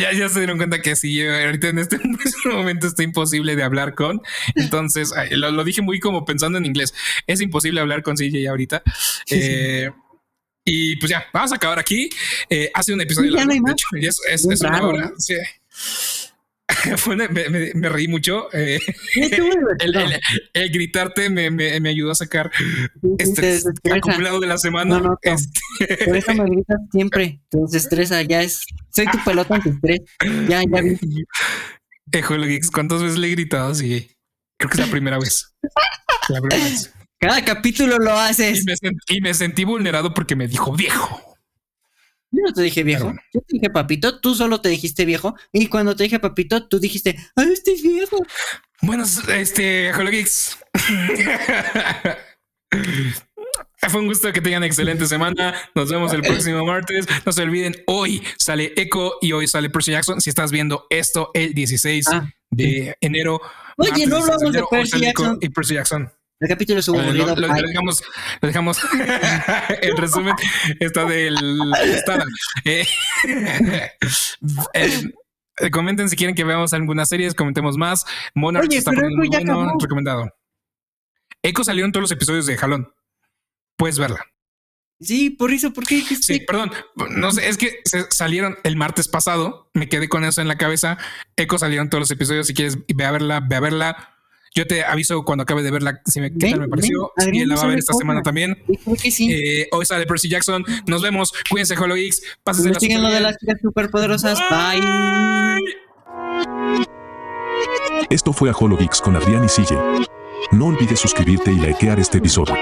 Speaker 3: ya, ya se dieron cuenta que sí, yo ahorita en este, en este momento está imposible de hablar con. Entonces, lo, lo dije muy como pensando en inglés. Es imposible hablar con CJ ahorita. Eh, y pues ya, vamos a acabar aquí. Eh, hace un episodio
Speaker 2: Sí,
Speaker 3: largo,
Speaker 2: no
Speaker 3: de hecho, es, es-
Speaker 2: Bien
Speaker 3: es una hora. me, me- me reí mucho. eh, el,
Speaker 2: divertido.
Speaker 3: el- el gritarte me, me- me ayudó a sacar
Speaker 2: Sí, sí, te
Speaker 3: estrés
Speaker 2: desestresa.
Speaker 3: acumulado de la semana.
Speaker 2: No, no, no.
Speaker 3: Este,
Speaker 2: Por eso me gritas siempre. Te desestresa, ya es. Soy tu pelota antiestrés. Ya, ya vi.
Speaker 3: Ejolo Geeks, ¿cuántas veces le he gritado? Sí, creo que es la primera vez. La primera vez.
Speaker 2: Cada capítulo lo
Speaker 3: Y
Speaker 2: haces.
Speaker 3: me, y me sentí vulnerado porque me dijo viejo.
Speaker 2: Yo no te dije viejo.
Speaker 3: Bueno.
Speaker 2: Yo te dije papito, tú solo te dijiste viejo. Y cuando te dije papito, tú dijiste, ¡ay, este es viejo!
Speaker 3: Bueno, este, Ejolo Geeks. Fue un gusto que tengan excelente semana. Nos vemos el próximo martes. No se olviden, hoy sale Echo y hoy sale Percy Jackson. Si estás viendo esto el 16
Speaker 2: Ah,
Speaker 3: de enero.
Speaker 2: Oye, no
Speaker 3: 16
Speaker 2: hablamos de
Speaker 3: enero,
Speaker 2: Percy Jackson.
Speaker 3: Y Percy Jackson.
Speaker 2: El capítulo
Speaker 3: Eh. Lo, lo- lo
Speaker 2: Bye.
Speaker 3: dejamos, lo dejamos. resumen está del está, eh, eh, eh, comenten si quieren que veamos algunas series, comentemos más. Monarch
Speaker 2: Oye,
Speaker 3: está muy bueno, recomendado. Echo salió en todos los episodios de Jalón. Puedes verla.
Speaker 2: Sí, por eso, ¿por qué?
Speaker 3: Sí, perdón. No sé, es que se salieron el martes pasado. Me quedé con eso en la cabeza. Echo salieron todos los episodios. Si quieres, ve a verla, ve a verla. Yo te aviso cuando acabe de verla si me, qué
Speaker 2: Ven,
Speaker 3: tal me pareció.
Speaker 2: ven,
Speaker 3: Si la va a ver esta semana también.
Speaker 2: Creo que sí.
Speaker 3: Eh, hoy sale Percy Jackson. Nos vemos. Cuídense, Holo Geeks. Pásense la
Speaker 2: lo de las chicas superpoderosas. Bye.
Speaker 1: Esto fue a Holo Geeks con Adrián y CJ. No olvides suscribirte y likear este episodio.